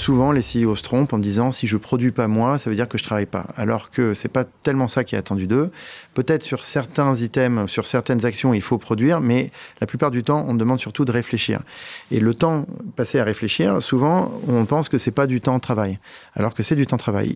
Souvent, les CEO se trompent en disant si je produis pas moi, ça veut dire que je travaille pas. Alors que c'est pas tellement ça qui est attendu d'eux. Peut-être sur certains items, sur certaines actions, il faut produire, mais la plupart du temps, on demande surtout de réfléchir. Et le temps passé à réfléchir, souvent, on pense que c'est pas du temps de travail, alors que c'est du temps de travail.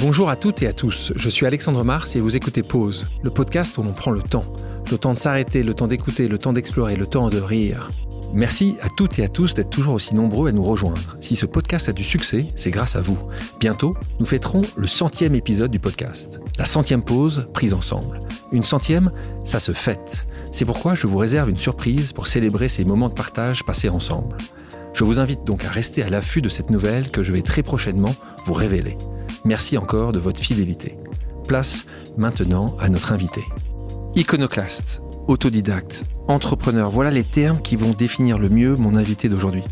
Bonjour à toutes et à tous, je suis Alexandre Mars et vous écoutez Pause, le podcast où l'on prend le temps. Le temps de s'arrêter, le temps d'écouter, le temps d'explorer, le temps de rire. Merci à toutes et à tous d'être toujours aussi nombreux à nous rejoindre. Si ce podcast a du succès, c'est grâce à vous. Bientôt, nous fêterons le centième épisode du podcast. La centième pause prise ensemble. Une centième, ça se fête. C'est pourquoi je vous réserve une surprise pour célébrer ces moments de partage passés ensemble. Je vous invite donc à rester à l'affût de cette nouvelle que je vais très prochainement vous révéler. Merci encore de votre fidélité. Place maintenant à notre invité. Iconoclaste, autodidacte, entrepreneur, voilà les termes qui vont définir le mieux mon invité d'aujourd'hui.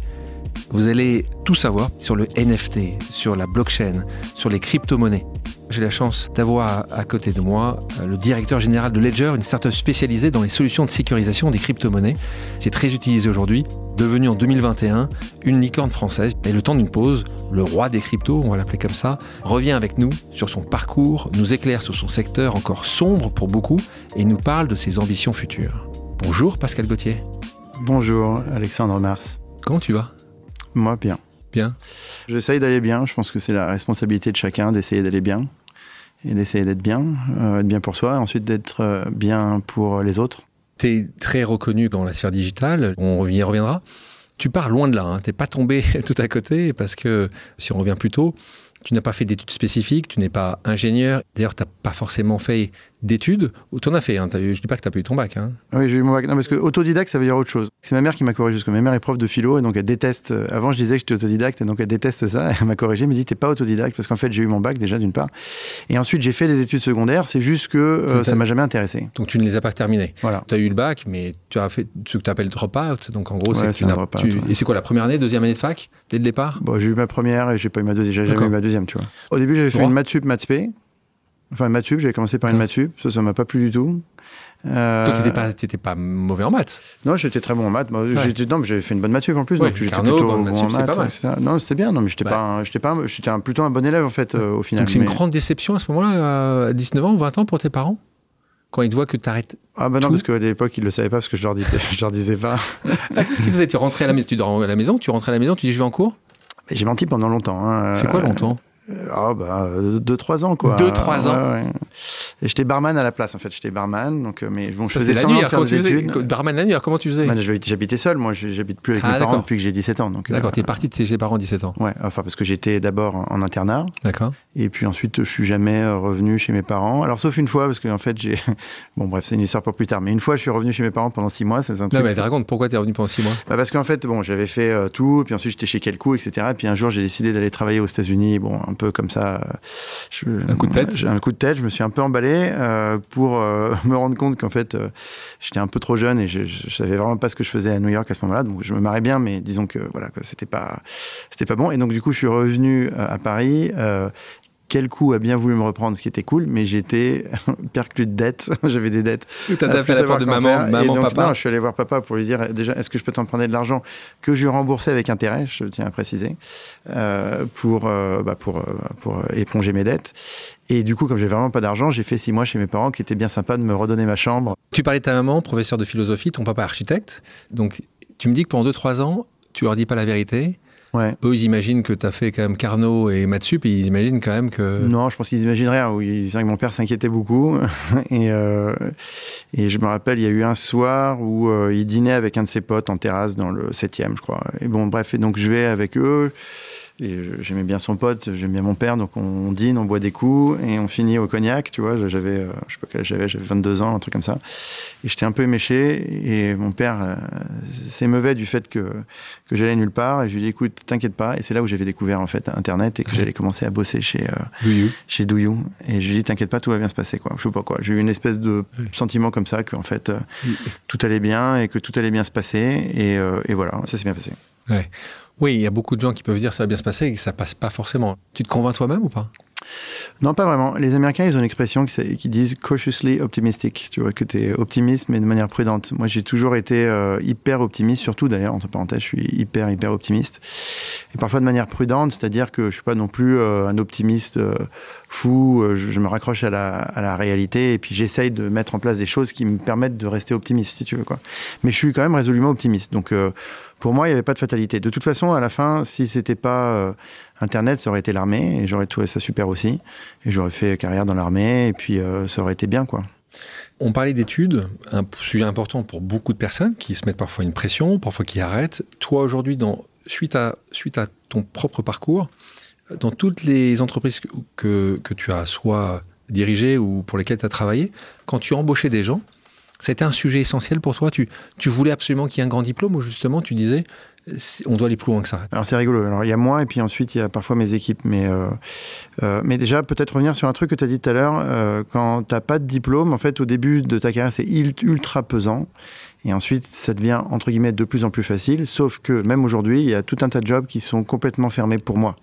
Vous allez tout savoir sur le NFT, sur la blockchain, sur les crypto-monnaies. J'ai la chance d'avoir à côté de moi euh, le directeur général de Ledger, une startup spécialisée dans les solutions de sécurisation des crypto-monnaies. C'est très utilisé aujourd'hui, devenu en 2021 une licorne française. Et le temps d'une pause, le roi des cryptos, on va l'appeler comme ça, revient avec nous sur son parcours, nous éclaire sur son secteur encore sombre pour beaucoup et nous parle de ses ambitions futures. Bonjour Pascal Gauthier. Bonjour Alexandre Mars. Comment tu vas? Moi bien. Bien. J'essaye d'aller bien, je pense que c'est la responsabilité de chacun d'essayer d'aller bien et d'essayer d'être bien, euh, être bien pour soi, et ensuite d'être euh, bien pour les autres. Tu es très reconnu dans la sphère digitale, on y reviendra. Tu pars loin de là, hein. tu n'es pas tombé tout à côté, parce que si on revient plus tôt, tu n'as pas fait d'études spécifiques, tu n'es pas ingénieur, d'ailleurs tu n'as pas forcément fait d'études, ou tu en as fait, hein, as eu, je dis pas que tu n'as pas eu ton bac. Hein. Oui, j'ai eu mon bac. Non, parce que autodidacte, ça veut dire autre chose. C'est ma mère qui m'a corrigé, parce que ma mère est prof de philo, et donc elle déteste. Euh, avant, je disais que j'étais autodidacte, et donc elle déteste ça. Elle m'a corrigé, elle m'a dit T'es pas autodidacte, parce qu'en fait, j'ai eu mon bac déjà, d'une part. Et ensuite, j'ai fait des études secondaires, c'est juste que euh, ça m'a jamais intéressé. Donc tu ne les as pas terminées. Voilà. Tu as eu le bac, mais tu as fait ce que tu appelles drop-out. Donc en gros, Ouais, c'est tu ouais. Et c'est quoi, la première année, deuxième année de fac, dès le départ? Bon, j'ai eu ma première, et j'ai pas eu ma deuxième, j'ai jamais D'accord. eu ma deuxième, tu vois. Au début, j'avais fait une maths sup, maths spé. Enfin, une maths sup, j'avais commencé par une maths sup, ça, ça m'a pas plu du tout. Euh, Toi, tu n'étais pas, t'étais pas mauvais en maths. Non, j'étais très bon en maths. Moi, Ouais. j'étais- non, mais j'avais fait une bonne maths sup en plus, Ouais, donc j'étais plutôt bon maths en pas maths. mal. Non, c'était bien. Non, mais j'étais Ouais. pas, un- j'étais pas, j'étais plutôt un bon élève en fait euh, au final. Donc c'est une grande déception à ce moment-là, à 19 ans ou 20 ans pour tes parents? Quand ils te voient que tu arrêtes. Ah bah non, tout? parce qu'à l'époque ils le savaient pas parce que je leur je leur disais pas. Qu'est-ce qu'ils faisaient Tu rentrais à la maison, tu dors à la maison, tu rentrais à la maison, tu dis je vais en cours? J'ai menti pendant longtemps. hein. C'est quoi longtemps? Ah bah 2-3 ans quoi. Deux, trois ans. Ouais, ouais. Et j'étais barman à la place en fait. J'étais barman, donc euh, mais bon, je Ça, faisais la nuit. de alors, faire Comment tu des faisais études. Barman la nuit, alors comment tu faisais? Bah, j'habitais seul. Moi, j'habite plus avec Ah, mes parents d'accord. depuis que j'ai 17 ans. Donc. euh, D'accord, t'es parti de chez tes parents à 17 ans. Ouais, enfin parce que j'étais d'abord en- en internat. D'accord. Et puis ensuite, je suis jamais euh, revenu chez mes parents. Alors, sauf une fois, parce qu'en fait, j'ai. Bon, bref, c'est une histoire pour plus tard. Mais une fois, je suis revenu chez mes parents pendant six mois. C'est un Non, truc. mais c'est- raconte, pourquoi t'es revenu pendant 6 mois? Bah, parce qu'en fait, bon, j'avais fait euh, tout. Puis ensuite, j'étais chez Kelco, etc. Puis un jour, j'ai décidé d'aller travailler aux États-Unis. Bon, peu comme ça. je- Un coup de tête. Un coup de tête. Je me suis un peu emballé euh, pour euh, me rendre compte qu'en fait, euh, j'étais un peu trop jeune et je, je, savais vraiment pas ce que je faisais à New York à ce moment-là. Donc, je me marrais bien, mais disons que voilà, c'était pas, c'était pas bon. Et donc, du coup, je suis revenu à Paris. Quel coup a bien voulu me reprendre, ce qui était cool, mais j'étais perclus de dettes. J'avais des dettes. T'as à tapé la porte de maman, faire. Maman, donc, papa. Non, je suis allé voir papa pour lui dire déjà, est-ce que je peux t'emprunter de l'argent que je remboursais avec intérêt, je tiens à préciser, euh, pour, euh, bah, pour, euh, pour éponger mes dettes. Et du coup, comme j'ai vraiment pas d'argent, j'ai fait six mois chez mes parents qui étaient bien sympas de me redonner ma chambre. Tu parlais de ta maman, professeur de philosophie, ton papa architecte. Donc, tu me dis que pendant 2-3 ans, tu leur dis pas la vérité. Ouais. Eux, ils imaginent que tu as fait quand même Carnot et Matsup, et ils imaginent quand même que. Non, je pense qu'ils imaginent rien. Oui, c'est vrai que mon père s'inquiétait beaucoup. et, euh, et je me rappelle, il y a eu un soir où euh, il dînait avec un de ses potes en terrasse dans le 7e, je crois. Et bon, bref, et donc je vais avec eux. Et j'aimais bien son pote, j'aime bien mon père, donc on dîne, on boit des coups et on finit au cognac, tu vois. J'avais, euh, je sais pas quel âge j'avais, j'avais 22 ans, un truc comme ça. Et j'étais un peu éméché et mon père euh, s'émeuvait du fait que, que j'allais nulle part. Et je lui ai dit, écoute, t'inquiète pas. Et c'est là où j'avais découvert en fait Internet et que j'allais commencer à bosser chez, euh, oui. chez Douyou. Et je lui ai dit, t'inquiète pas, tout va bien se passer, quoi. Je sais pas quoi. J'ai eu une espèce de Oui. sentiment comme ça, qu'en fait, euh, Oui. tout allait bien et que tout allait bien se passer. Et, euh, et voilà, ça s'est bien passé. Ouais. Oui, il y a beaucoup de gens qui peuvent dire ça va bien se passer et que ça passe pas forcément. Tu te convaincs toi-même ou pas? Non, pas vraiment. Les Américains, ils ont une expression qui, disent cautiously optimistic. Tu vois, que tu es optimiste, mais de manière prudente. Moi, j'ai toujours été euh, hyper optimiste, surtout d'ailleurs, entre parenthèses, je suis hyper, hyper optimiste. Et parfois de manière prudente, c'est-à-dire que je suis pas non plus euh, un optimiste euh, fou. Je, je, me raccroche à la, à la réalité et puis j'essaye de mettre en place des choses qui me permettent de rester optimiste, si tu veux. Quoi. Mais je suis quand même résolument optimiste. Donc, pour moi, il n'y avait pas de fatalité. De toute façon, à la fin, si c'était pas Internet, ça aurait été l'armée, et j'aurais trouvé ça super aussi. Et j'aurais fait carrière dans l'armée, et puis euh, ça aurait été bien, quoi. On parlait d'études, un sujet important pour beaucoup de personnes qui se mettent parfois une pression, parfois qui arrêtent. Toi, aujourd'hui, suite, à, suite à ton propre parcours, dans toutes les entreprises que, que tu as soit dirigées ou pour lesquelles tu as travaillé, quand tu embauchais des gens, c'était un sujet essentiel pour toi tu, tu voulais absolument qu'il y ait un grand diplôme ou justement tu disais on doit aller plus loin que ça. Alors c'est rigolo. Alors il y a moi et puis ensuite il y a parfois mes équipes. Mais, euh, euh, mais déjà, peut-être revenir sur un truc que tu as dit tout à l'heure. Euh, quand tu n'as pas de diplôme, en fait, au début de ta carrière, c'est ultra pesant. Et ensuite, ça devient, entre guillemets, de plus en plus facile. Sauf que même aujourd'hui, il y a tout un tas de jobs qui sont complètement fermés pour moi.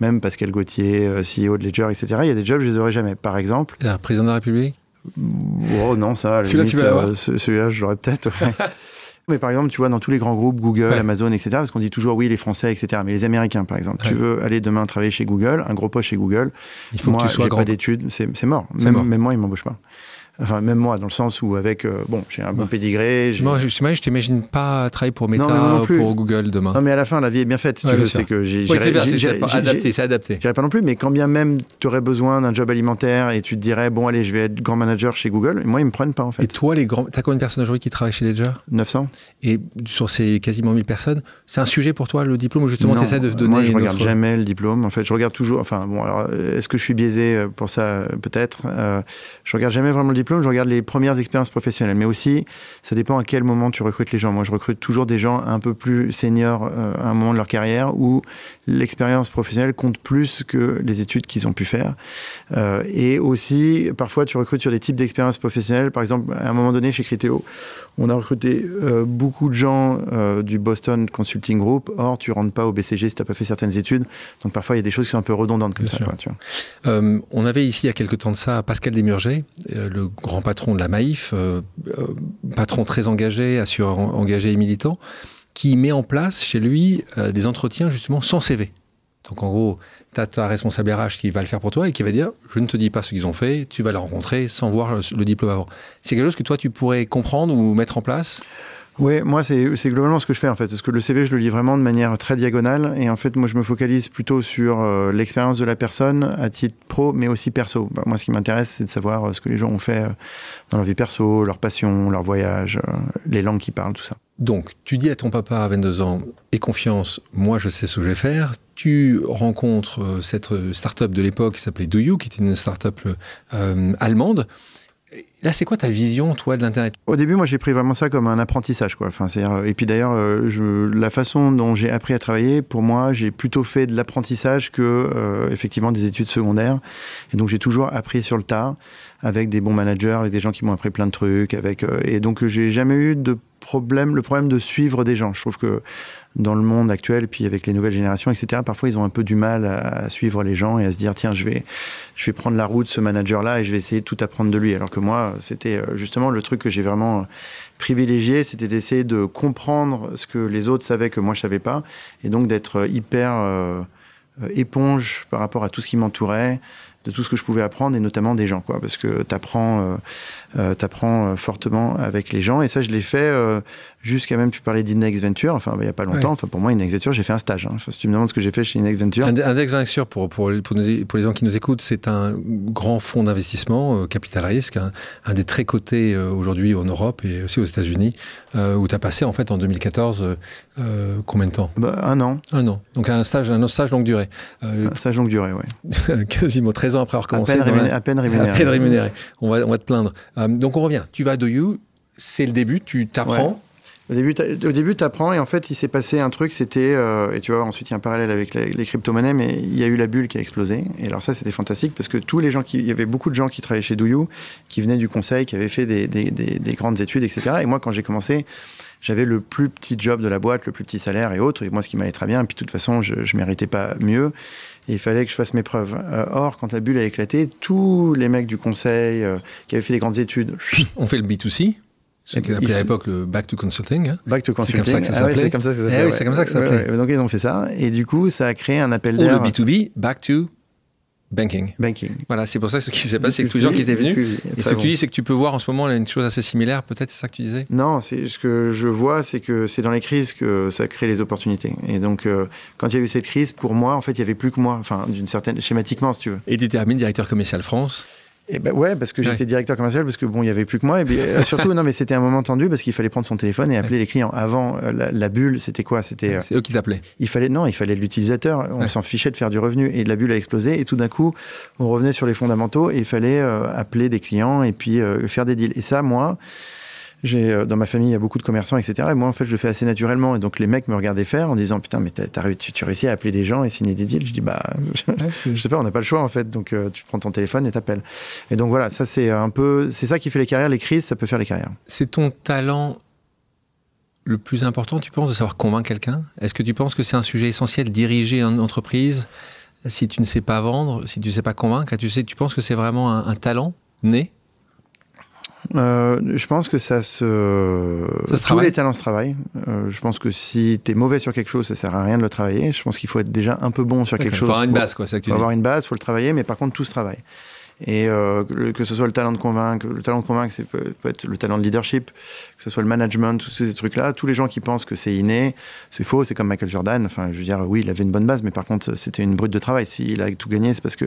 Même Pascal Gauthier, CEO de Ledger, etc. Il y a des jobs, je les aurais jamais. Par exemple. président de la République? Oh non, ça, celui-là, celui-là, je l'aurais peut-être. Mais par exemple, tu vois, dans tous les grands groupes, Google, Amazon, etc., parce qu'on dit toujours oui, les Français, etc., mais les Américains, par exemple, tu veux aller demain travailler chez Google, un gros poste chez Google, il faut moi, que tu sois pas d'études, c'est mort. Mort. même moi, ils m'embauchent pas. Enfin, même moi, dans le sens où avec, euh, bon, j'ai un bon pédigré. Moi, je, je t'imagine pas travailler pour Meta ou pour Google demain. Non, mais à la fin, la vie est bien faite, si tu veux. C'est que j'ai. Oui, c'est adapté, c'est adapté. J'irais pas non plus, mais quand bien même tu aurais besoin d'un job alimentaire et tu te dirais, bon, allez, je vais être grand manager chez Google, moi, ils me prennent pas, en fait. Et toi, les grands. T'as combien de personnes aujourd'hui qui travaillent chez Ledger? 900. Et sur ces quasiment 1000 personnes, c'est un sujet pour toi, le diplôme, ou justement, tu essaies de donner. Moi, je regarde jamais le diplôme. En fait, je regarde toujours. Enfin, bon, alors, est-ce que je suis biaisé pour ça Peut-être. Euh, je regarde jamais vraiment le diplôme, je regarde les premières expériences professionnelles. Mais aussi, ça dépend à quel moment tu recrutes les gens. Moi, je recrute toujours des gens un peu plus seniors euh, à un moment de leur carrière où l'expérience professionnelle compte plus que les études qu'ils ont pu faire. Euh, et aussi, parfois, tu recrutes sur des types d'expériences professionnelles. Par exemple, à un moment donné, chez Criteo, on a recruté euh, beaucoup de gens du Boston Consulting Group. Or, tu rentres pas au BCG si tu n'as pas fait certaines études. Donc, parfois, il y a des choses qui sont un peu redondantes comme ça. on avait ici, il y a quelques temps de ça, Pascal Desmurger, le grand patron de la Maïf, euh, euh, patron très engagé, assureur engagé et militant, qui met en place chez lui euh, des entretiens justement sans CV. Donc en gros, tu as ta responsable RH qui va le faire pour toi et qui va dire Je ne te dis pas ce qu'ils ont fait, tu vas le rencontrer sans voir le diplôme avant. C'est quelque chose que toi tu pourrais comprendre ou mettre en place? Oui, moi, c'est globalement ce que je fais, en fait. Parce que le CV, je le lis vraiment de manière très diagonale. Et en fait, moi, je me focalise plutôt sur euh, l'expérience de la personne à titre pro, mais aussi perso. Bah, moi, ce qui m'intéresse, c'est de savoir euh, ce que les gens ont fait euh, dans leur vie perso, leur passion, leur voyage, les langues qu'ils parlent, tout ça. Donc, tu dis à ton papa à 22 ans, aie confiance, moi, je sais ce que je vais faire. Tu rencontres cette start-up de l'époque qui s'appelait Do You, qui était une start-up allemande. Là, c'est quoi ta vision, toi, de l'Internet? Au début, moi, j'ai pris vraiment ça comme un apprentissage. Quoi. Enfin, et puis d'ailleurs, euh, la façon dont j'ai appris à travailler, pour moi, j'ai plutôt fait de l'apprentissage que, euh, effectivement, des études secondaires. Et donc, j'ai toujours appris sur le tas, avec des bons managers, avec des gens qui m'ont appris plein de trucs. Avec, euh, et donc, j'ai jamais eu de le problème de suivre des gens. Je trouve que dans le monde actuel, puis avec les nouvelles générations, etc., parfois ils ont un peu du mal à, suivre les gens et à se dire tiens, je vais, je vais prendre la route ce manager-là et je vais essayer de tout apprendre de lui. Alors que moi, c'était euh, justement le truc que j'ai vraiment privilégié, c'était d'essayer de comprendre ce que les autres savaient que moi je savais pas, et donc d'être hyper euh, éponge par rapport à tout ce qui m'entourait, de tout ce que je pouvais apprendre et notamment des gens quoi parce que tu apprends euh, euh, t'apprends fortement avec les gens et ça je l'ai fait jusqu'à même, tu parlais d'Index Venture, enfin, il n'y a pas longtemps. Enfin, pour moi, Index Venture, j'ai fait un stage. Hein. si tu me demandes ce que j'ai fait chez Index Venture. Index Venture, pour, pour, pour, les gens qui nous écoutent, c'est un grand fonds d'investissement, euh, capital risque, un, des très cotés euh, aujourd'hui en Europe et aussi aux États-Unis, euh, où tu as passé, en fait, en 2014, combien de temps? Bah, Un an. Un an. Donc, un stage, un stage longue durée. un stage longue durée, oui. Quasiment 13 ans après avoir commencé. À peine, à peine rémunéré. À peine rémunéré. On va, on va te plaindre. donc, on revient. Tu vas à Do You, c'est le début, tu t'apprends. Au début, au début, tu apprends et en fait, il s'est passé un truc, c'était, euh, et tu vois, ensuite, il y a un parallèle avec les, les crypto-monnaies, mais il y a eu la bulle qui a explosé. Et alors ça, c'était fantastique parce que tous les gens qui, il y avait beaucoup de gens qui travaillaient chez Douyou, qui venaient du conseil, qui avaient fait des, des, des, des grandes études, etc. Et moi, quand j'ai commencé, j'avais le plus petit job de la boîte, le plus petit salaire et autres, et moi, ce qui m'allait très bien. Et puis, de toute façon, je, je méritais pas mieux. Et il fallait que je fasse mes preuves. Euh, or, quand la bulle a éclaté, tous les mecs du conseil euh, qui avaient fait des grandes études. On fait le B2C ce qu'on appelait à l'époque le back to consulting. Hein. Back to consulting. C'est comme ça que ça s'appelait. Ah ouais, c'est comme ça que ça s'appelait. Eh oui, c'est comme ça que ça s'appelait. Ouais. Donc ils ont fait ça et du coup ça a créé un appel Ou le d'air. B2B, back to banking. Banking. Voilà, c'est pour ça que ce qui s'est passé, c'est que tous B2C, les gens qui étaient venus. B2B, Et ce que bon. tu dis, c'est que tu peux voir en ce moment là, une chose assez similaire, peut-être, c'est ça que tu disais? Non, ce que je vois, c'est que c'est dans les crises que ça crée les opportunités. Et donc, euh, quand il y a eu cette crise, pour moi, en fait, il y avait plus que moi. Enfin, d'une certaine schématiquement, si tu veux. Et tu termines directeur commercial France. Et ben ouais, parce que Ouais. j'étais directeur commercial, parce que bon, il y avait plus que moi. Et puis, euh, surtout, non, mais c'était un moment tendu parce qu'il fallait prendre son téléphone et appeler les clients. Avant, euh, la, la bulle, c'était quoi? C'était, euh, C'est eux qui t'appelaient. il fallait non, il fallait de l'utilisateur. On Ouais. s'en fichait de faire du revenu et la bulle a explosé. Et tout d'un coup, on revenait sur les fondamentaux et il fallait euh, appeler des clients et puis euh, faire des deals. Et ça, moi. J'ai euh, dans ma famille il y a beaucoup de commerçants etc et moi en fait je le fais assez naturellement. Et donc les mecs me regardaient faire en disant putain mais t'as, t'as réussi- tu, tu réussis à appeler des gens et signer des deals. Je dis bah je, je sais pas on n'a pas le choix en fait. Donc euh, tu prends ton téléphone et t'appelles. Et donc voilà ça c'est un peu c'est ça qui fait les carrières. Les crises ça peut faire les carrières. C'est ton talent le plus important, tu penses, de savoir convaincre quelqu'un? Est-ce que tu penses que c'est un sujet essentiel, diriger une entreprise? Si tu ne sais pas vendre, si tu ne sais pas convaincre, tu, sais, tu penses que c'est vraiment un, un talent né? Euh, je pense que ça se. Ça se Tous les talents se travaillent. Euh, je pense que si t'es mauvais sur quelque chose, ça sert à rien de le travailler. Je pense qu'il faut être déjà un peu bon sur quelque Il chose. faut avoir une base, quoi, c'est ça que tu faut dis. avoir une base, faut le travailler, mais par contre tout se travaille. Et euh, que ce soit le talent de convaincre, le talent de convaincre, c'est peut, être le talent de leadership, que ce soit le management, tous ces trucs-là. Tous les gens qui pensent que c'est inné, c'est faux. C'est comme Michael Jordan. Enfin, je veux dire, oui, il avait une bonne base, mais par contre, c'était une brute de travail. S'il a tout gagné, c'est parce que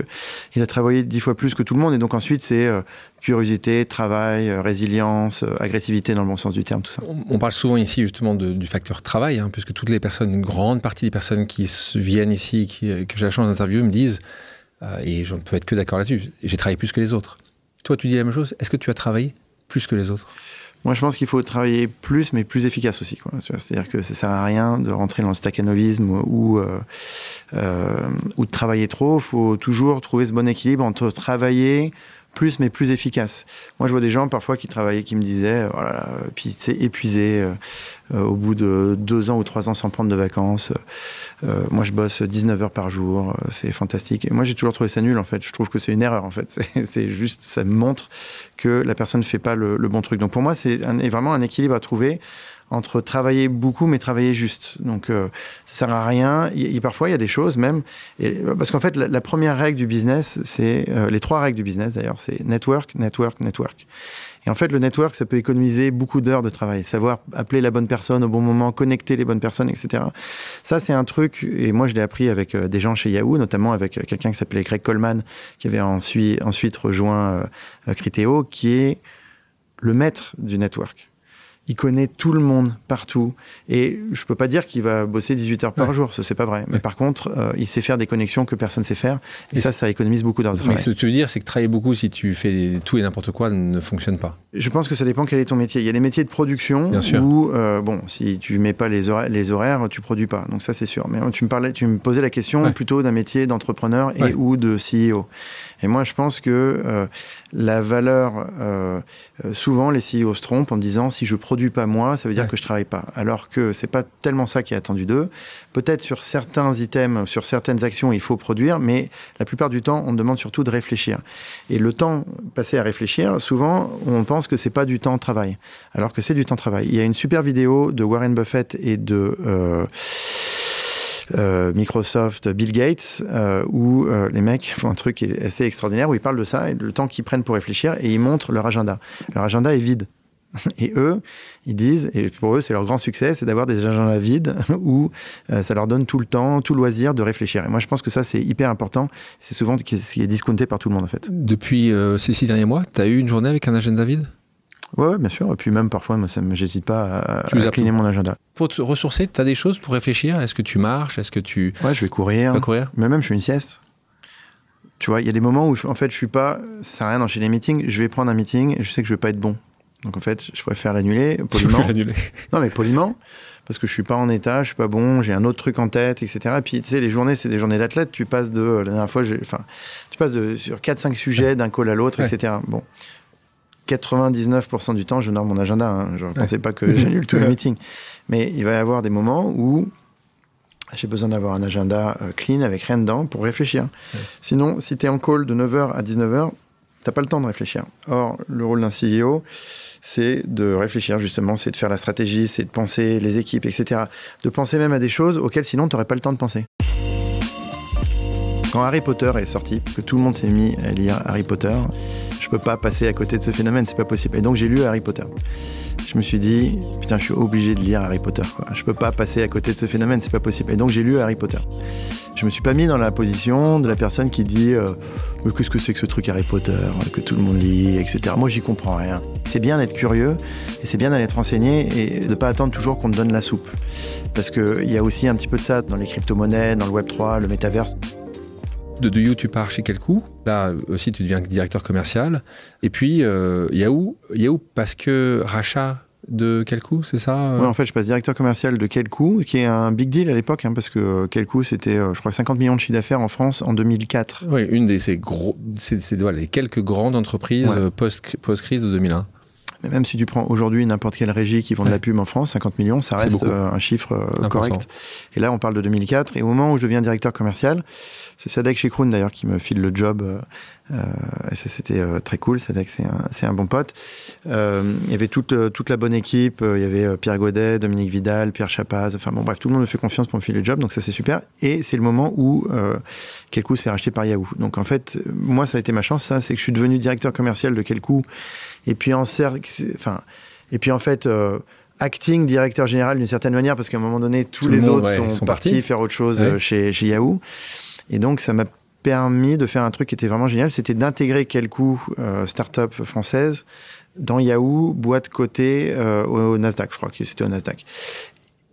il a travaillé dix fois plus que tout le monde. Et donc ensuite, c'est euh, curiosité, travail, euh, résilience, agressivité dans le bon sens du terme, tout ça. On parle souvent ici justement du facteur travail, hein, puisque toutes les personnes, une grande partie des personnes qui viennent ici, que j'ai la chance d'interviewer, me disent, euh, et je ne peux être que d'accord là-dessus, j'ai travaillé plus que les autres. Toi, tu dis la même chose. Est-ce que tu as travaillé plus que les autres? Moi, je pense qu'il faut travailler plus, mais plus efficace aussi. C'est-à-dire que ça sert à rien de rentrer dans le staccanovisme ou, euh, euh, ou de travailler trop. Il faut toujours trouver ce bon équilibre entre travailler plus, mais plus efficace. Moi, je vois des gens parfois qui travaillaient, qui me disaient, oh là là, puis c'est épuisé euh, euh, au bout de deux ans ou trois ans sans prendre de vacances. Euh, moi, je bosse 19 heures par jour, c'est fantastique. Et moi, j'ai toujours trouvé ça nul, en fait. Je trouve que c'est une erreur, en fait. C'est- juste, ça montre que la personne ne fait pas le, le bon truc. Donc, pour moi, c'est vraiment un équilibre à trouver entre travailler beaucoup mais travailler juste. Donc euh, ça sert à rien. Il, il- parfois il y a des choses même et, parce qu'en fait la, première règle du business, c'est euh, les trois règles du business d'ailleurs, c'est network, network, network. Et en fait le network ça peut économiser beaucoup d'heures de travail, savoir appeler la bonne personne au bon moment, connecter les bonnes personnes, etc. Ça c'est un truc et moi je l'ai appris avec euh, des gens chez Yahoo, notamment avec euh, quelqu'un qui s'appelait Greg Coleman qui avait ensuite ensuite rejoint euh, Criteo, qui est le maître du network. Il connaît tout le monde partout. Et je peux pas dire qu'il va bosser 18 heures par Ouais. jour, ça c'est pas vrai. Mais par contre, euh, il sait faire des connexions que personne sait faire. Et, Et ça, ça économise beaucoup d'heures de Mais travail. ce que tu veux dire, c'est que travailler beaucoup, si tu fais tout et n'importe quoi, ne fonctionne pas. Je pense que ça dépend quel est ton métier. Il y a des métiers de production Bien sûr. où, euh, bon, si tu mets pas les horaires, les horaires, tu produis pas. Donc ça, c'est sûr. Mais tu me parlais, tu me posais la question Ouais. plutôt d'un métier d'entrepreneur et ou de CEO. Et moi, je pense que euh, la valeur, euh, euh, souvent, les CEO se trompent en disant si je produis pas moi, ça veut dire Ouais. que je travaille pas. Alors que c'est pas tellement ça qui est attendu d'eux. Peut-être sur certains items, sur certaines actions, il faut produire, mais la plupart du temps, on demande surtout de réfléchir. Et le temps passé à réfléchir, souvent, on pense que c'est pas du temps de travail, alors que c'est du temps de travail. Il y a une super vidéo de Warren Buffett et de euh, euh, Microsoft, Bill Gates, euh, où euh, les mecs font un truc assez extraordinaire, où ils parlent de ça et le temps qu'ils prennent pour réfléchir, et ils montrent leur agenda. Leur agenda est vide. Et eux, ils disent, et pour eux, c'est leur grand succès, c'est d'avoir des agendas vides où ça leur donne tout le temps, tout loisir de réfléchir. Et moi, je pense que ça, c'est hyper important. C'est souvent ce qui est- discounté par tout le monde, en fait. Depuis ces six derniers mois, tu as eu une journée avec un agenda vide? Ouais, ouais, bien sûr. Et puis même parfois, moi, j'hésite pas à, Tu à as cleaner mon agenda. Pour te ressourcer, tu as des choses pour réfléchir? Est-ce que tu marches? Est-ce que tu Ouais, je vais courir. courir? Mais même, je fais une sieste. Tu vois, il y a des moments où, je- en fait, je suis pas. Ça sert à rien d'enchaîner les meetings. Je vais prendre un meeting et je sais que je vais pas être bon. Donc en fait, je préfère l'annuler poliment. l'annuler. Non, mais poliment, parce que je suis pas en état, je suis pas bon, j'ai un autre truc en tête, etc. Et puis, tu sais, les journées, c'est des journées d'athlète. Tu passes de, la dernière fois, enfin, tu passes de, sur 4-5 sujets d'un call à l'autre, Ouais. etc. Bon. 99% du temps, je honore mon agenda. hein. Je ne pensais pas que j'annule tous les meetings. Mais il va y avoir des moments où j'ai besoin d'avoir un agenda euh, clean avec rien dedans pour réfléchir. Ouais. Sinon, si tu es en call de 9h à 19h, t'as pas le temps de réfléchir. Or, le rôle d'un CEO, c'est de réfléchir justement, c'est de faire la stratégie, c'est de penser les équipes, etc. De penser même à des choses auxquelles sinon tu n'aurais pas le temps de penser. Quand Harry Potter est sorti, que tout le monde s'est mis à lire Harry Potter, je peux pas passer à côté de ce phénomène, c'est pas possible. Et donc j'ai lu Harry Potter. Je me suis dit, putain, je suis obligé de lire Harry Potter. Quoi. Je peux pas passer à côté de ce phénomène, c'est pas possible. Et donc j'ai lu Harry Potter. Je me suis pas mis dans la position de la personne qui dit, euh, mais qu'est-ce que c'est que ce truc Harry Potter euh, que tout le monde lit, etc. Moi, j'y comprends rien. C'est bien d'être curieux et c'est bien d'aller te renseigner et de pas attendre toujours qu'on te donne la soupe. Parce qu'il y a aussi un petit peu de ça dans les crypto-monnaies, dans le Web3, le métaverse. De, de You, tu pars chez quel coup Là aussi, tu deviens directeur commercial. Et puis, euh, Yahoo, Yahoo, parce que rachat de quel coup, c'est ça euh Ouais, en fait, je passe directeur commercial de Kelkou, qui est un big deal à l'époque, hein, parce que euh, Kelkou, c'était, euh, je crois, 50 millions de chiffre d'affaires en France en 2004. Oui, une des ces gros, c'est, voilà, les quelques grandes entreprises Ouais. euh, post-crise de 2001. Mais même si tu prends aujourd'hui n'importe quelle régie qui vend de la pub en France, 50 millions, ça reste euh, un chiffre euh, correct. Et là, on parle de 2004. Et au moment où je deviens directeur commercial, c'est Sadek Chekroun d'ailleurs qui me file le job. euh, et ça, c'était très cool. Sadek, c'est un, bon pote. Il y avait toute, toute la bonne équipe. Il y avait Pierre Godet, Dominique Vidal, Pierre Chapaz. Enfin bon, bref, tout le monde me fait confiance pour me filer le job. Donc ça, c'est super. Et c'est le moment où Kelkou se fait racheter par Yahoo. Donc en fait, moi, ça a été ma chance. Ça, c'est que je suis devenu directeur commercial de Kelkou. Et puis en enfin, et puis en fait. euh, acting directeur général d'une certaine manière parce qu'à un moment donné tous Tout le les monde, autres ouais, sont, sont partis partis. faire autre chose Ouais. euh, chez, chez Yahoo et donc ça m'a permis de faire un truc qui était vraiment génial c'était d'intégrer Kelkou euh, start-up française dans Yahoo boîte cotée euh, au, au Nasdaq je crois que c'était au Nasdaq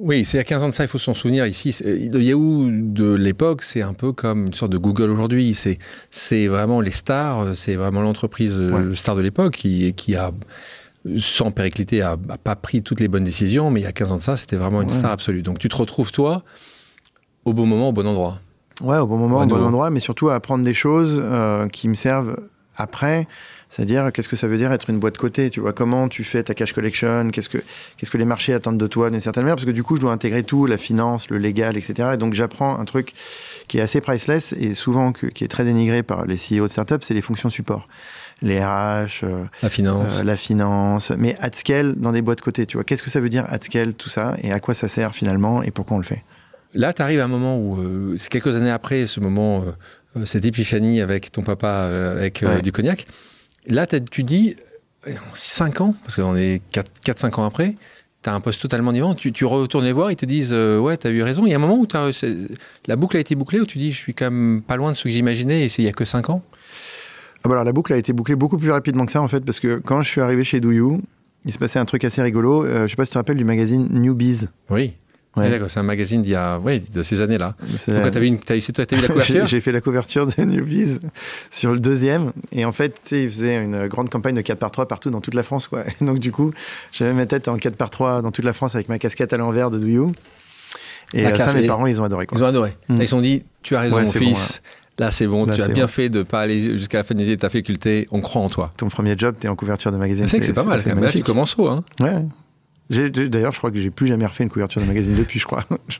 Oui, c'est il y a 15 ans de ça, il faut s'en souvenir. Ici, le Yahoo de l'époque, c'est un peu comme une sorte de Google aujourd'hui. C'est, c'est vraiment les stars, c'est vraiment l'entreprise euh, Ouais. star de l'époque qui, qui a, sans péricliter, a, a pas pris toutes les bonnes décisions, mais il y a 15 ans de ça, c'était vraiment une Ouais. star absolue. Donc tu te retrouves, toi, au bon moment, au bon endroit. Ouais, au bon moment, au bon endroit, mais surtout à apprendre des choses euh, qui me servent après. C'est-à-dire, qu'est-ce que ça veut dire être une boîte cotée Tu vois, comment tu fais ta cash collection? Qu'est-ce que, qu'est-ce que les marchés attendent de toi d'une certaine manière? Parce que du coup, je dois intégrer tout, la finance, le légal, etc. Et donc, j'apprends un truc qui est assez priceless et souvent que- qui est très dénigré par les CEO de startup, c'est les fonctions support. Les RH, euh, La finance. euh, la finance, mais at scale dans des boîtes cotées. Tu vois, qu'est-ce que ça veut dire at scale, tout ça, et à quoi ça sert finalement, et pourquoi on le fait? Là, tu arrives à un moment où, euh, c'est quelques années après ce moment, euh, cette épiphanie avec ton papa, avec Ouais. du cognac. Là, tu dis, 5 ans, parce qu'on est 4-5 ans après, tu as un poste totalement différent. Tu, tu retournes les voir, ils te disent, euh, ouais, tu as eu raison. Il y a un moment où c'est- la boucle a été bouclée, où tu dis, je suis quand même pas loin de ce que j'imaginais, et c'est il y a que 5 ans? Ah bah alors la boucle a été bouclée beaucoup plus rapidement que ça en fait parce que quand je suis arrivé chez Do You, il se passait un truc assez rigolo. Euh, je sais pas si tu te rappelles du magazine Newbies. Oui. Ouais. D'accord, c'est un magazine d'il y a, ouais, de ces années-là. C'est quand t'as vu, une- t'as eu, c'est toi, la couverture? J'ai fait la couverture de Newbies sur le deuxième. Et en fait, tu ils faisaient une grande campagne de 4 par 3 partout dans toute la France. Quoi. Et donc, du coup, j'avais ma tête en 4 par 3 dans toute la France avec ma casquette à l'envers de Do You. Et La euh, ça, classe. mes Et- parents, ils ont adoré. Quoi. Ils ont adoré. Mm. Là, ils se sont dit, tu as raison, Ouais, mon c'est bon, fils. Là, c'est bon, Là, tu as c'est bien bon. fait de pas aller jusqu'à la fin de ta faculté. On croit en toi. Ton premier job, t'es en couverture de magazine. Sais que c'est pas mal. c'est même. Là, tu magnifique. commences haut. Hein. Ouais. D'ailleurs, je crois que j'ai plus jamais refait une couverture de magazine depuis, je crois. Je,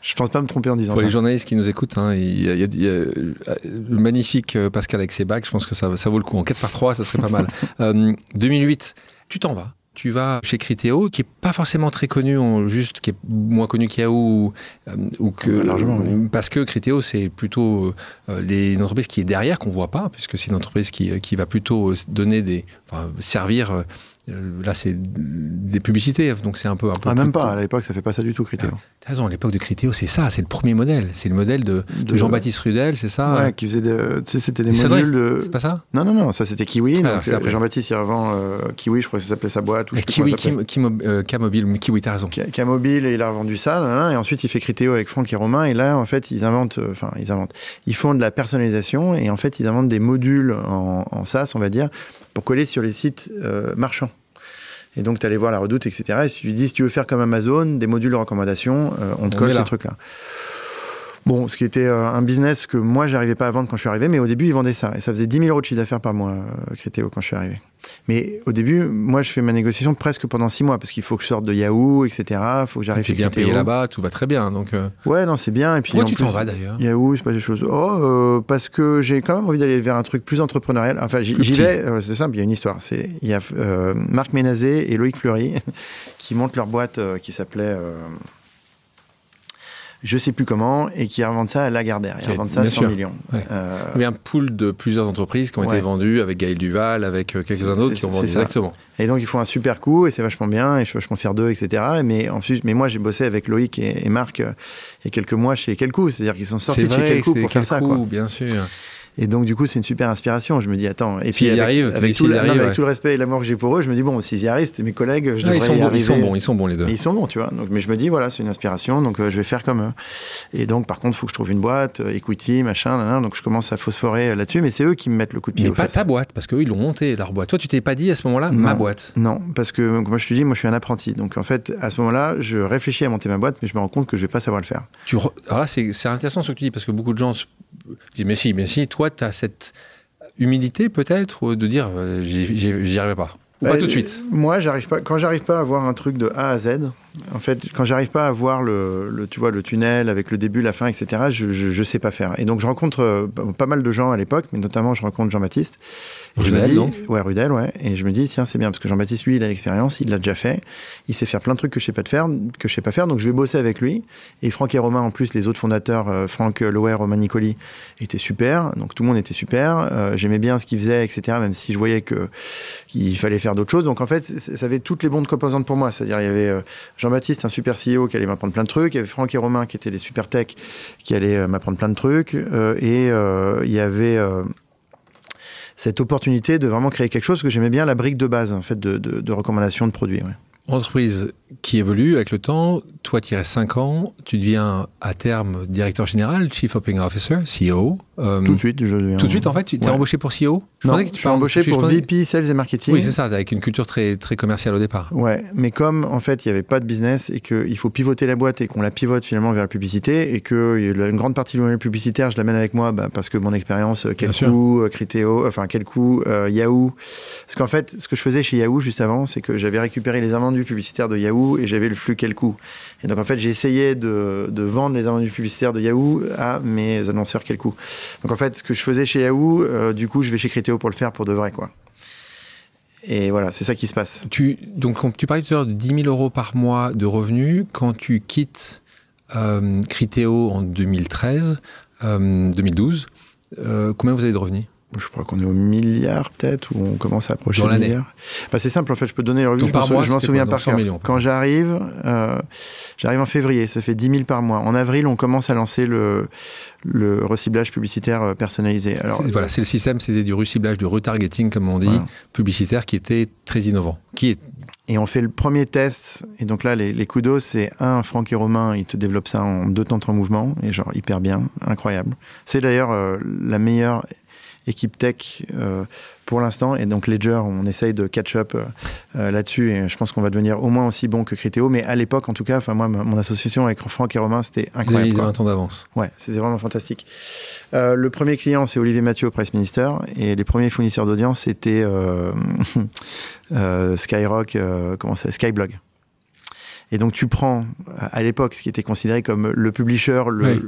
je pense pas me tromper en disant Pour ça. les journalistes qui nous écoutent, hein, il y a, il y a- il y a, euh, le magnifique euh, Pascal avec ses bacs. Je pense que ça, ça vaut le coup. En 4 par 3 ça serait pas mal. Euh, 2008, tu t'en vas. Tu vas chez Criteo, qui est pas forcément très connu, juste qui est moins connu qu'Yahoo, ou, euh, ou que largement, oui. parce que Criteo, c'est plutôt euh, les une entreprise qui est derrière qu'on voit pas, puisque c'est une entreprise qui, qui va plutôt euh, donner des, enfin, servir. Euh, euh, là, c'est des publicités, donc c'est un peu un peu. Ah, même pas, à l'époque, ça fait pas ça du tout, Criteo. T'as raison, à l'époque de Criteo, c'est ça, c'est le premier modèle. C'est le modèle de, de De- Jean-Baptiste Rudel, c'est ça Ouais, qui faisait de, tu sais, c'était des Ah. Modules de... C'est pas ça Non, non, non, ça c'était Kiwi. Ah, euh, après. Jean-Baptiste, il revend euh, Kiwi, je crois que ça s'appelait sa boîte. Ou je Kiwi. Kim, Kim- euh, K-Mobile, Kiwi, t'as raison. K- K-Mobile, et il a revendu ça, là, là, et ensuite il fait Criteo avec Franck et Romain, et là, en fait, ils inventent, euh, enfin, ils inventent, ils font de la personnalisation, et en fait, ils inventent des modules en, en SaaS, on va dire, pour coller sur les sites euh, marchands. Et donc, tu allais voir la redoute, etc. Et si tu lui dis, si tu veux faire comme Amazon, des modules de recommandation, euh, on te On colle est ces là. trucs-là. Bon, ce qui était euh, un business que moi, j'arrivais pas à vendre quand je suis arrivé, mais au début, ils vendaient ça. Et ça faisait 10 000 euros de chiffre d'affaires par mois, euh, Criteo, quand je suis arrivé. Mais au début, moi, je fais ma négociation presque pendant 6 mois, parce qu'il faut que je sorte de Yahoo, etc. Il faut que j'arrive chez bien Criteo. payé là-bas, tout va très bien. Donc, euh, Ouais, non, c'est bien. Et puis, pourquoi en tu t'en plus, vas d'ailleurs? Yahoo, c'est pas des choses. Oh, euh, parce que j'ai quand même envie d'aller vers un truc plus entrepreneurial. Enfin, j'y vais. euh, c'est simple. Il y a une histoire. C'est il y a Marc Ménazé et Loïc Fleury qui montent leur boîte qui s'appelait. Je sais plus comment, et qui revendent ça à Lagardère. Ils revendent ça à bien 100 sûr. millions. Ouais. Euh, Il y a un pool de plusieurs entreprises qui ont été vendues avec Gaël Duval, avec euh, quelques-uns d'autres qui ont vendu ça. exactement. Et donc ils font un super coup et c'est vachement bien et je suis vachement fier d'eux, etc. Mais en plus, mais moi j'ai bossé avec Loïc et, et Marc euh, il y a quelques mois chez Quelcou, c'est-à-dire qu'ils sont sortis de chez Quelcou pour faire ça. Quoi. bien sûr. Et donc du coup c'est une super inspiration. Je me dis attends. Et puis S'ils y avec, arrivent, avec tout, le, y non, mais arrivent, avec ouais. tout le respect et l'amour que j'ai pour eux, je me dis bon s'ils y arrivent, c'était mes collègues, je devrais ils, sont y bons, ils sont bons, ils sont bons les deux. Ils sont bons, tu vois. Donc, mais je me dis, voilà, c'est une inspiration, donc euh, je vais faire comme eux. Et donc, par contre, il faut que je trouve une boîte, euh, equity, machin, nan, nan. donc je commence à phosphorer euh, là-dessus, mais c'est eux qui me mettent le coup de pied Mais aux pas fesses. ta boîte, parce qu'eux, ils l'ont monté, leur boîte. Toi, tu t'es pas dit à ce moment-là, ma boîte. Non, parce que donc, moi je te dis, moi je suis un apprenti. Donc en fait, à ce moment-là, je réfléchis à monter ma boîte, mais je me rends compte que je vais pas savoir le faire. Tu re- Alors là, c'est c'est intéressant ce que tu dis, parce que beaucoup de gens se disent, mais si, mais si, toi, tu as cette humilité peut-être de dire, euh, j'y arriverai pas. Ou pas Bah, tout de suite. Moi, j'arrive pas. Quand j'arrive pas à voir un truc de A à Z, en fait, quand j'arrive pas à voir le, le- tu vois, le tunnel avec le début, la fin, etc., je, je, je sais pas faire. Et donc, je rencontre euh, pas mal de gens à l'époque, mais notamment, je rencontre Jean-Baptiste. Et je me dis, donc ouais, Rudel, ouais. Et je me dis, tiens, c'est bien parce que Jean-Baptiste, lui, il a l'expérience, il l'a déjà fait. Il sait faire plein de trucs que je sais pas de faire, que je sais pas faire. Donc, je vais bosser avec lui. Et Franck et Romain, en plus, les autres fondateurs, euh, Franck Loer, Romain Nicoli, étaient super. Donc, tout le monde était super. Euh, J'aimais bien ce qu'ils faisaient, etc. Même si je voyais que qu'il fallait faire d'autres choses. Donc, en fait, ça avait toutes les bonnes composantes pour moi. C'est-à-dire, il y avait euh, Jean-Baptiste, un super CEO qui allait m'apprendre plein de trucs. Il y avait Franck et Romain qui étaient des super tech qui allaient m'apprendre plein de trucs. Et il y avait cette opportunité de vraiment créer quelque chose que j'aimais bien la brique de base, en fait, de, de, de recommandation de produits. Entreprise qui évolue avec le temps. Toi, tu restes 5 ans. Tu deviens à terme directeur général, Chief Operating Officer, CEO. Euh, Tout de suite, je deviens- Tout de suite, en fait, tu t'es Ouais. embauché pour CEO Je Non, que je tu suis embauché pour pensais- VP Sales et Marketing. Oui, c'est ça, avec une culture très, très commerciale au départ. Ouais, mais comme en fait il n'y avait pas de business et qu'il faut pivoter la boîte et qu'on la pivote finalement vers la publicité et que il y a une grande partie du modèle publicitaire je l'amène avec moi bah, parce que mon expérience, euh, quel Bien sûr. coup, euh, Criteo, enfin quel coup, euh, Yahoo. Parce qu'en fait ce que je faisais chez Yahoo juste avant c'est que j'avais récupéré les invendus publicitaires de Yahoo et j'avais le flux quel coup. Et donc en fait j'ai essayé de, de vendre les invendus publicitaires de Yahoo à mes annonceurs quel coup. Donc en fait ce que je faisais chez Yahoo, euh, du coup je vais chez Criteo pour le faire pour de vrai quoi. Et voilà, c'est ça qui se passe. Tu, donc, on- tu parlais tout à l'heure de 10 000 euros par mois de revenus. Quand tu quittes euh, Criteo en 2013, euh, 2012, euh, combien vous avez de revenus? Je crois qu'on est au milliard peut-être, ou on commence à approcher le l'année. milliard. Bah, c'est simple, en fait, je peux te donner le revenu, Donc je par m'en sou- mois, je m'en c'était souviens par Donc 100 cœur. Quand j'arrive, euh, j'arrive en février, ça fait 10 000 par mois. En avril, on commence à lancer le, le reciblage publicitaire euh, personnalisé. Alors, Voilà, c'est le système, c'était du reciblage, du retargeting, comme on dit, Voilà. publicitaire, qui était très innovant. Qui est Et on fait le premier test. Et donc là, les, les kudos, c'est un, Franck et Romain, ils te développent ça en deux temps trois mouvements. Et genre, hyper bien, incroyable. C'est d'ailleurs euh, la meilleure équipe tech euh, pour l'instant. Et donc, Ledger, on essaye de catch-up euh, euh, là-dessus. Et je pense qu'on va devenir au moins aussi bon que Criteo. Mais à l'époque, en tout cas, enfin, moi, mon association avec Franck et Romain, c'était vous avez incroyable. quoi. 20 ans d'avance. Ouais, c'était vraiment fantastique. Euh, le premier client, c'est Olivier Mathieu au Price Minister. Et les premiers fournisseurs d'audience, c'était Skyrock, comment ça Skyblog. Et donc, tu prends, à l'époque, ce qui était considéré comme le publisher le, Oui.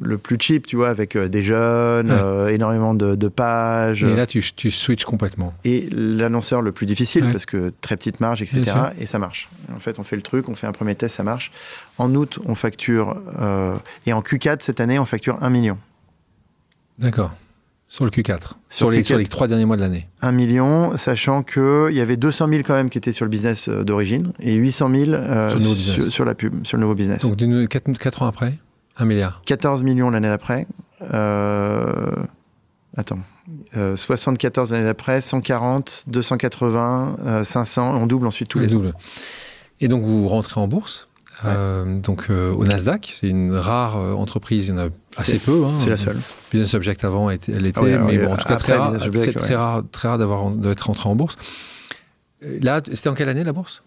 Le plus cheap, tu vois, avec euh, des jeunes, Ouais. euh, énormément de, de pages. Et là, tu, tu switches complètement. Et l'annonceur le plus difficile, Ouais. parce que très petite marge, etc. Et ça marche. En fait, on fait le truc, on fait un premier test, ça marche. En août, on facture, euh, et en Q4 cette année, on facture 1 million. D'accord. Sur le Q4. Sur, Sur les, Q4. sur les trois derniers mois de l'année. 1 million, sachant qu'il y avait 200 000 quand même qui étaient sur le business d'origine et 800 000 euh, Sur la pub, sur le nouveau business. Donc, quatre, quatre ans après, un milliard. 14 millions l'année d'après. Euh, attends. Euh, 74 l'année d'après, 140, 280, euh, 500, on double ensuite tous les ans. doubles. Et donc, vous rentrez en bourse. euh, donc euh, au Nasdaq, c'est une rare euh, entreprise, il y en a assez peu. hein. C'est la seule. Business Object avant, était- elle était, Ah alors, mais bon, en tout cas très rare, très, Object, très ouais. rare, très rare d'avoir d'être rentré en bourse. Là, c'était en quelle année la bourse?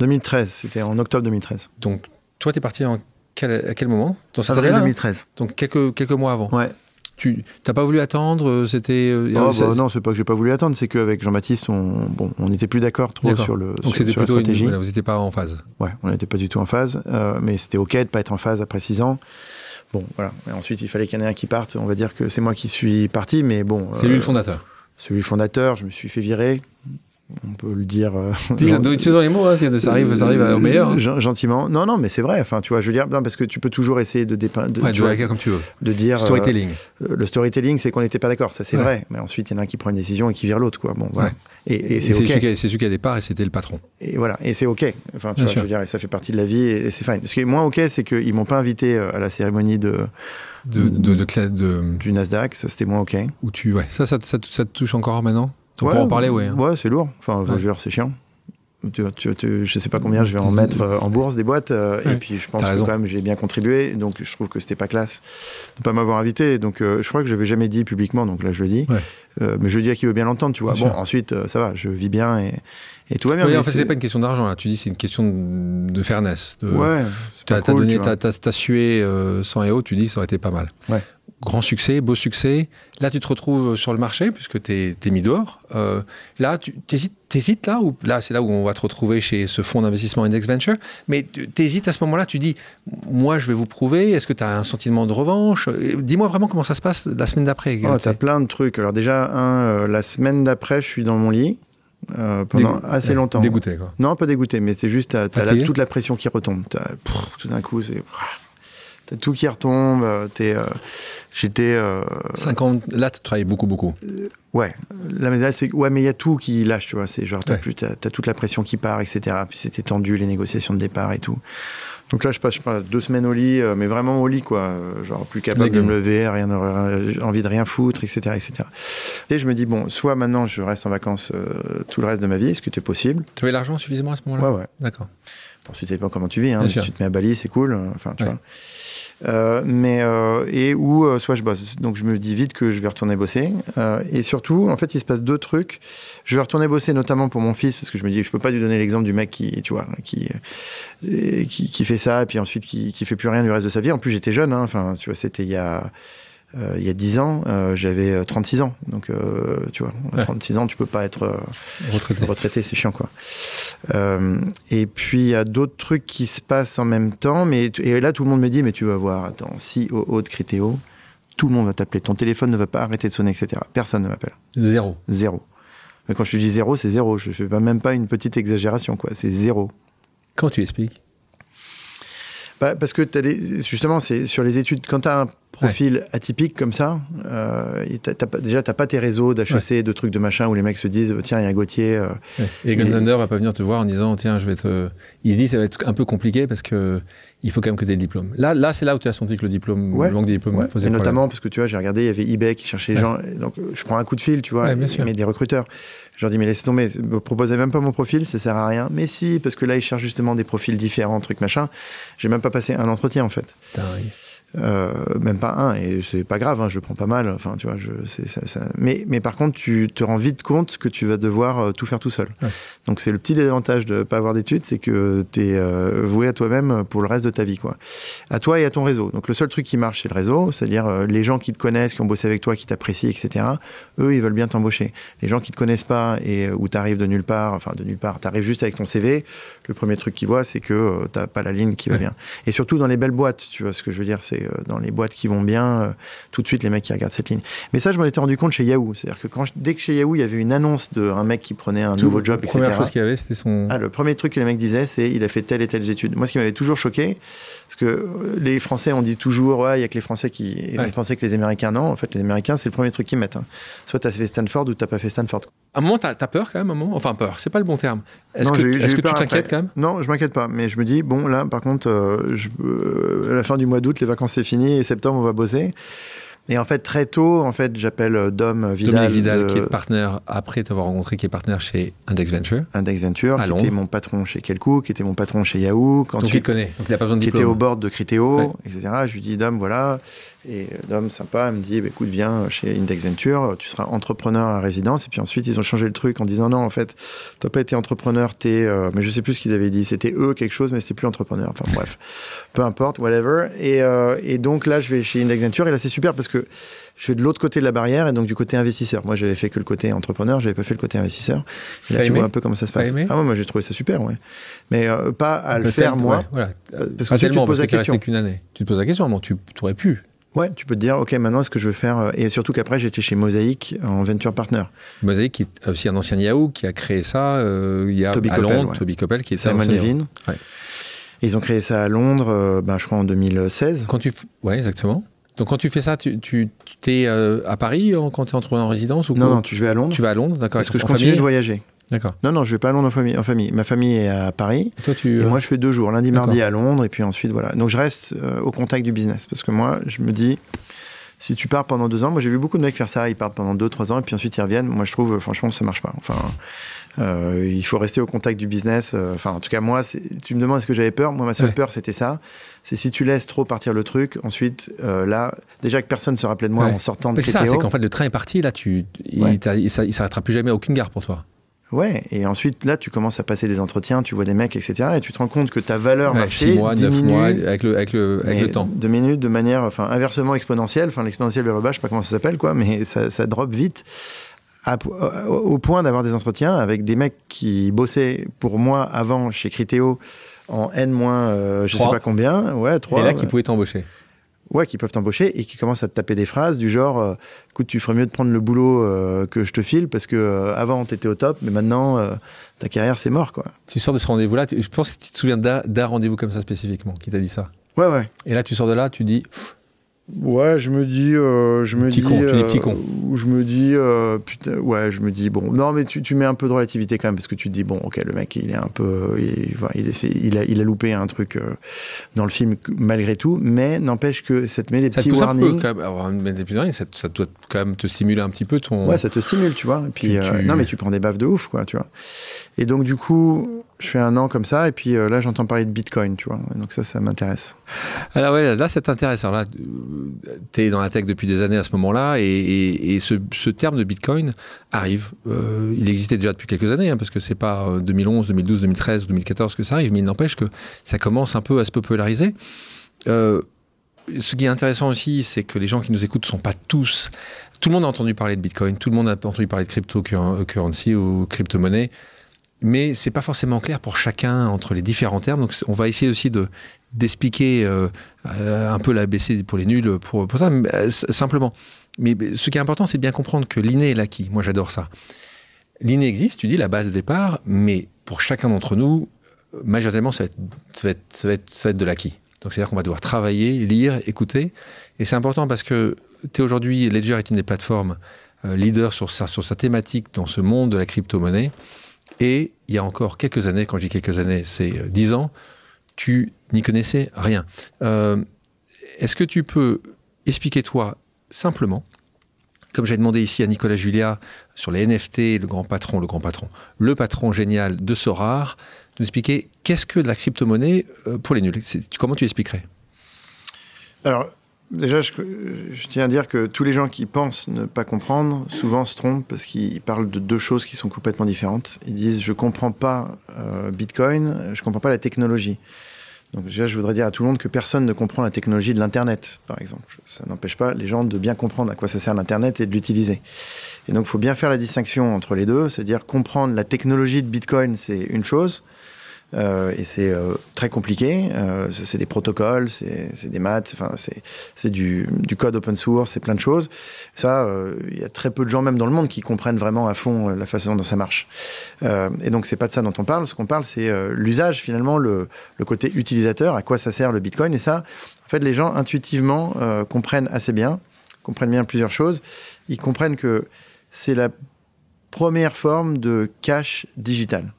2013, c'était en octobre 2013. Donc, toi, tu es parti en quel, à quel moment? Dans cette année 2013. Donc, quelques, quelques mois avant Ouais. Tu n'as pas voulu attendre euh, C'était. Oh, bah, non, c'est pas que j'ai pas voulu attendre, c'est qu'avec Jean-Baptiste, on bon, on n'était plus d'accord trop sur le Donc c'était plutôt la stratégie. Une, voilà, vous n'étiez pas en phase. Ouais, on n'était pas du tout en phase, euh, mais c'était ok de pas être en phase après six ans. Bon, voilà. Et ensuite, il fallait qu'il y en ait un qui parte. On va dire que c'est moi qui suis parti, mais bon. C'est lui le fondateur. Celui le fondateur. Je me suis fait virer on peut le dire. Euh, utilisons les mots, hein, ça arrive, ça arrive au meilleur. Hein. Gentiment. Non, non, mais c'est vrai. Enfin, tu vois, je veux dire, non, parce que tu peux toujours essayer de dépeindre. De, ouais, tu vois, comme tu veux. De dire. Storytelling. Euh, le storytelling, c'est qu'on n'était pas d'accord, ça c'est vrai. Mais ensuite, il y en a un qui prend une décision et qui vire l'autre, quoi. Bon, voilà. Et, c'est ok. C'est celui qui a des parts et c'était le patron. Et voilà, et c'est ok. Enfin, tu vois, je veux dire, et ça fait partie de la vie et, c'est fine. Ce qui est moins ok, c'est qu'ils m'ont pas invité euh, à la cérémonie de. De, de, de, du Nasdaq, ça c'était moins ok. Où tu, ouais, ça, ça, ça, ça te touche encore maintenant? On ouais, en parler, ouais. Hein. Ouais, c'est lourd. Enfin, ouais. c'est chiant. Tu, tu, tu, je sais pas combien je vais en mettre euh, en bourse des boîtes euh, et puis je pense que quand même j'ai bien contribué donc je trouve que c'était pas classe de pas m'avoir invité donc euh, je crois que je l'avais jamais dit publiquement donc là je le dis mais je le dis à qui veut bien l'entendre tu vois bon ensuite ça va je vis bien et, et tout va bien oui, en fait c'est pas une question d'argent là tu dis c'est une question de fairness de, ouais tu as, donné t'as sué 100 et haut tu dis ça aurait été pas mal ouais grand succès, beau succès. Là, tu te retrouves sur le marché puisque tu es, mis dehors. Euh, là, tu hésites là ou là, c'est là où on va te retrouver chez ce fonds d'investissement Index Venture. Mais tu hésites à ce moment-là, tu dis, moi, je vais vous prouver. Est-ce que tu as un sentiment de revanche? Euh, Dis-moi vraiment comment ça se passe la semaine d'après. Oh, tu as plein de trucs. Alors déjà, un, euh, la semaine d'après, je suis dans mon lit. Pendant assez longtemps. Dégoûté, quoi. Non, pas dégoûté, mais c'est juste, tu as, toute la pression qui retombe. tout d'un coup, c'est. T'as tout qui retombe. T'es J'étais. 50. Euh, là, tu travaillais beaucoup, beaucoup. Euh, ouais. La médaille, c'est. Ouais, mais il y a tout qui lâche, tu vois. C'est genre, t'as t'as, toute la pression qui part, etc. Puis c'était tendu, les négociations de départ et tout. Donc là, je passe, pas, deux semaines au lit, euh, mais vraiment au lit, quoi. Genre, plus capable de me lever, rien, envie de rien foutre, etc., etc. Et je me dis, bon, soit maintenant, je reste en vacances tout le reste de ma vie, est-ce que c'est possible Tu avais l'argent suffisamment à ce moment-là? Ouais, ouais. D'accord. Ensuite, ça dépend comment tu vis. Hein. Si tu te mets à Bali, c'est cool. Enfin, tu vois. Euh, mais euh, et où euh, soit je bosse. Donc je me dis vite que je vais retourner bosser. et surtout, en fait, il se passe deux trucs. Je vais retourner bosser notamment pour mon fils parce que je me dis je peux pas lui donner l'exemple du mec qui, tu vois, qui qui, qui fait ça et puis ensuite qui qui fait plus rien du reste de sa vie. En plus, j'étais jeune. Hein. Enfin, tu vois, c'était il y a euh, il y a 10 ans, euh, j'avais 36 euh, ans. Donc, tu vois, à 36 ans, tu peux pas être retraité, retraité c'est chiant, quoi. et puis, il y a d'autres trucs qui se passent en même temps. Mais, et là, tout le monde me dit, mais tu vas voir, attends, si au haut de Critéo, tout le monde va t'appeler. Ton téléphone ne va pas arrêter de sonner, etc. Personne ne m'appelle. Zéro. Zéro. Mais quand je te dis zéro, c'est zéro. Je fais pas, même pas une petite exagération, quoi. C'est zéro. Quand tu expliques? Bah, Parce que as justement, c'est sur les études. Quand tu as un profil atypique comme ça, euh, déjà, tu n'as pas tes réseaux d'HEC, de trucs de machin où les mecs se disent tiens, il y a Gauthier. Euh, et Gunzander va pas venir te voir en disant tiens, je vais te. Il se dit ça va être un peu compliqué parce que il faut quand même que tu aies le diplôme. Là, là c'est là où tu as senti que le diplôme, ouais. le manque de diplôme ouais. Et notamment parce que tu vois, j'ai regardé, il y avait eBay qui cherchait les gens. Donc je prends un coup de fil, tu vois, mais des recruteurs. Je leur dis, mais laissez tomber, me proposez même pas mon profil, ça sert à rien. Mais si, parce que là, ils cherchent justement des profils différents, trucs machin. J'ai même pas passé un entretien, en fait. Euh, même pas un, et c'est pas grave, hein, je le prends pas mal. Enfin, tu vois, je, ça, ça... Mais, mais par contre, tu te rends vite compte que tu vas devoir euh, tout faire tout seul. Donc, c'est le petit désavantage de pas avoir d'études, c'est que tu es euh, voué à toi-même pour le reste de ta vie, quoi. À toi et à ton réseau. Donc, le seul truc qui marche, c'est le réseau, c'est-à-dire les gens qui te connaissent, qui ont bossé avec toi, qui t'apprécient, etc. Eux, ils veulent bien t'embaucher. Les gens qui te connaissent pas et où tu arrives de nulle part, enfin, de nulle part, tu arrives juste avec ton CV, le premier truc qu'ils voient, c'est que t'as pas la ligne qui va bien. Et surtout dans les belles boîtes, tu vois ce que je veux dire, c'est euh, dans les boîtes qui vont bien, euh, tout de suite les mecs qui regardent cette ligne. Mais ça, je m'en étais rendu compte chez Yahoo. C'est-à-dire que quand dès que chez Yahoo, il y avait une annonce d'un mec qui prenait un nouveau job, etc. La première chose qu'il y avait, c'était son. Ah, le premier truc que les mecs disaient, c'est il a fait telle et telle étude. Moi, ce qui m'avait toujours choqué, parce que euh, les Français, on dit toujours, ouais, il y a que les Français qui. Les Français que les Américains, non. En fait, les Américains, c'est le premier truc qu'ils mettent. Hein. Soit tu as fait Stanford ou tu pas fait Stanford. À un moment, tu as, peur quand même, un moment? Enfin, peur, c'est pas le bon terme. Est-ce que, est que tu t'inquiètes quand même? Non, je m'inquiète pas. Mais je me dis, bon, là, par contre, je, à la fin du mois d'août, les vacances c'est fini et septembre, on va bosser. Et en fait, très tôt, en fait, j'appelle Dom Vidal. Dominique Vidal, qui est partenaire, après t'avoir rencontré, qui est partenaire chez Index Venture. Index Venture, qui était mon patron chez Kelco, qui était mon patron chez Yahoo. Quand donc il connaît, donc il n'a pas besoin de Qui était au board de Criteo, etc. Je lui dis, Dom, voilà. Et Dom, sympa, me dit, bah, écoute, viens chez Index Venture, tu seras entrepreneur à résidence. Et puis ensuite, ils ont changé le truc en disant, non, en fait, t'as pas été entrepreneur, t'es. Euh, mais je sais plus ce qu'ils avaient dit. C'était eux quelque chose, mais c'était plus entrepreneur. Enfin bref, peu importe, whatever. Et, euh, et donc là, je vais chez Index Venture. Et là, c'est super parce que je vais de l'autre côté de la barrière et donc du côté investisseur. Moi, j'avais fait que le côté entrepreneur, j'avais pas fait le côté investisseur. Et là, tu vois un peu comment ça se passe. Ah ouais, moi, j'ai trouvé ça super, ouais. Mais euh, pas à le faire moi. voilà. Parce que tu te poses la question. année. Tu te poses la question, bon, tu aurais pu. Ouais, tu peux te dire, ok, maintenant, est-ce que je veux faire. Euh, et surtout qu'après, j'étais chez Mosaic en Venture Partner. Mosaic, qui est aussi un ancien Yahoo, qui a créé ça euh, il y a à Londres, Toby Coppel, qui est Simon Levin. Ouais. Ils ont créé ça à Londres, ben, je crois en 2016. Quand tu... Ouais, exactement. Donc quand tu fais ça, tu, tu, es euh, à Paris quand tu es entré en résidence ou Non, non, tu, je vais à Londres. Tu vas à Londres, d'accord. Parce que je continue de voyager. D'accord. Non, non, je vais pas à Londres en famille. En famille. Ma famille est à Paris. Et, toi, tu... et moi, je fais deux jours, lundi, mardi à Londres, et puis ensuite, voilà. Donc je reste euh, au contact du business. Parce que moi, je me dis, si tu pars pendant deux ans, moi j'ai vu beaucoup de mecs faire ça, ils partent pendant deux, trois ans, et puis ensuite ils reviennent. Moi, je trouve, franchement, ça marche pas. Enfin. Euh, il faut rester au contact du business. Enfin, en tout cas, moi, tu me demandes est-ce que j'avais peur? Moi, ma seule peur, c'était ça c'est si tu laisses trop partir le truc, ensuite, euh, là, déjà que personne ne se rappelait de moi en sortant de C'est ça, c'est qu'en fait, le train est parti, là, tu, il, ne s'arrêtera plus jamais à aucune gare pour toi. Ouais, et ensuite, là, tu commences à passer des entretiens, tu vois des mecs, etc. Et tu te rends compte que ta valeur ouais, marché. 6 mois, 9 mois, avec le, avec le, avec le temps. De minutes, de manière, enfin, inversement exponentielle. Enfin, l'exponentielle de bas, je sais pas comment ça s'appelle, quoi, mais ça, ça drop vite. au point d'avoir des entretiens avec des mecs qui bossaient pour moi avant chez Criteo en N moins, euh, je sais pas combien. Ouais, trois. Et là, qui pouvaient t'embaucher. Ouais, qui peuvent t'embaucher et qui commencent à te taper des phrases du genre euh, écoute, tu ferais mieux de prendre le boulot euh, que je te file parce que avant t'étais au top, mais maintenant ta carrière c'est mort quoi. Tu sors de ce rendez-vous-là, je pense que tu te souviens d'un rendez-vous comme ça spécifiquement qui t'a dit ça. Ouais, ouais. Et là, tu sors de là, tu dis Ouais, je me dis, euh, je me dis, con, tu dis petit con. Euh, je me dis, euh, putain, ouais, je me dis, bon, non, mais tu, tu, mets un peu de relativité quand même parce que tu te dis, bon, ok, le mec, il est un peu, il, il, il, a, il a loupé un truc dans le film malgré tout, mais n'empêche que ça te met des petits warnings. Ça quand même, des petits ça, ça, doit quand même te stimuler un petit peu ton. Ouais, ça te stimule, tu vois. Et puis, non, mais tu prends des baffes de ouf, quoi, tu vois. Et donc, du coup, je fais un an comme ça, et puis là, j'entends parler de Bitcoin, tu vois. Donc ça, ça m'intéresse. Alors ouais, là, c'est intéressant. Là, tu es dans la tech depuis des années à ce moment-là, et, ce, terme de Bitcoin arrive. Euh, il existait déjà depuis quelques années, hein, parce que c'est pas 2011, 2012, 2013 2014 que ça arrive, mais il n'empêche que ça commence un peu à se populariser. Euh, ce qui est intéressant aussi, c'est que les gens qui nous écoutent ne sont pas tous. Tout le monde a entendu parler de Bitcoin, tout le monde a entendu parler de cryptocurrency ou crypto-monnaie mais c'est pas forcément clair pour chacun entre les différents termes. Donc, on va essayer aussi de d'expliquer euh, euh, un peu l'ABC pour les nuls pour, ça, euh, simplement. Mais ce qui est important, c'est bien comprendre que l'inné est l'acquis. Moi, j'adore ça. L'inné existe, tu dis, la base de départ, mais pour chacun d'entre nous, majoritairement, ça va être, ça va être, ça va être, de l'acquis. Donc, c'est-à-dire qu'on va devoir travailler, lire, écouter. Et c'est important parce que tu aujourd'hui, Ledger est une des plateformes leader sur sa, sur sa thématique dans ce monde de la crypto-monnaie. Et il y a encore quelques années, quand je dis quelques années, c'est euh, dix ans, tu n'y connaissais rien. Euh, est-ce que tu peux expliquer toi simplement, comme j'ai demandé ici à Nicolas Julia sur les NFT, le grand patron, le grand patron, le patron génial de Sorar, de nous expliquer qu'est-ce que la crypto-monnaie euh, pour les nuls? Comment tu expliquerais? Alors, Déjà, je, tiens à dire que tous les gens qui pensent ne pas comprendre, souvent se trompent parce qu'ils parlent de deux choses qui sont complètement différentes. Ils disent je comprends pas euh, Bitcoin, je comprends pas la technologie. Donc déjà, je voudrais dire à tout le monde que personne ne comprend la technologie de l'Internet, par exemple. Ça n'empêche pas les gens de bien comprendre à quoi ça sert l'Internet et de l'utiliser. Et donc, il faut bien faire la distinction entre les deux, c'est-à-dire comprendre la technologie de Bitcoin, c'est une chose, et c'est euh, très compliqué. Euh, c'est des protocoles, c'est des maths, enfin c'est du, du, code open source, c'est plein de choses. Ça, il y a très peu de gens même dans le monde qui comprennent vraiment à fond la façon dont ça marche. et donc c'est pas de ça dont on parle. Ce qu'on parle, c'est l'usage finalement, le, le, côté utilisateur, à quoi ça sert le Bitcoin. Et ça, en fait, les gens intuitivement comprennent assez bien, comprennent bien plusieurs choses. Ils comprennent que c'est la première forme de cash digital.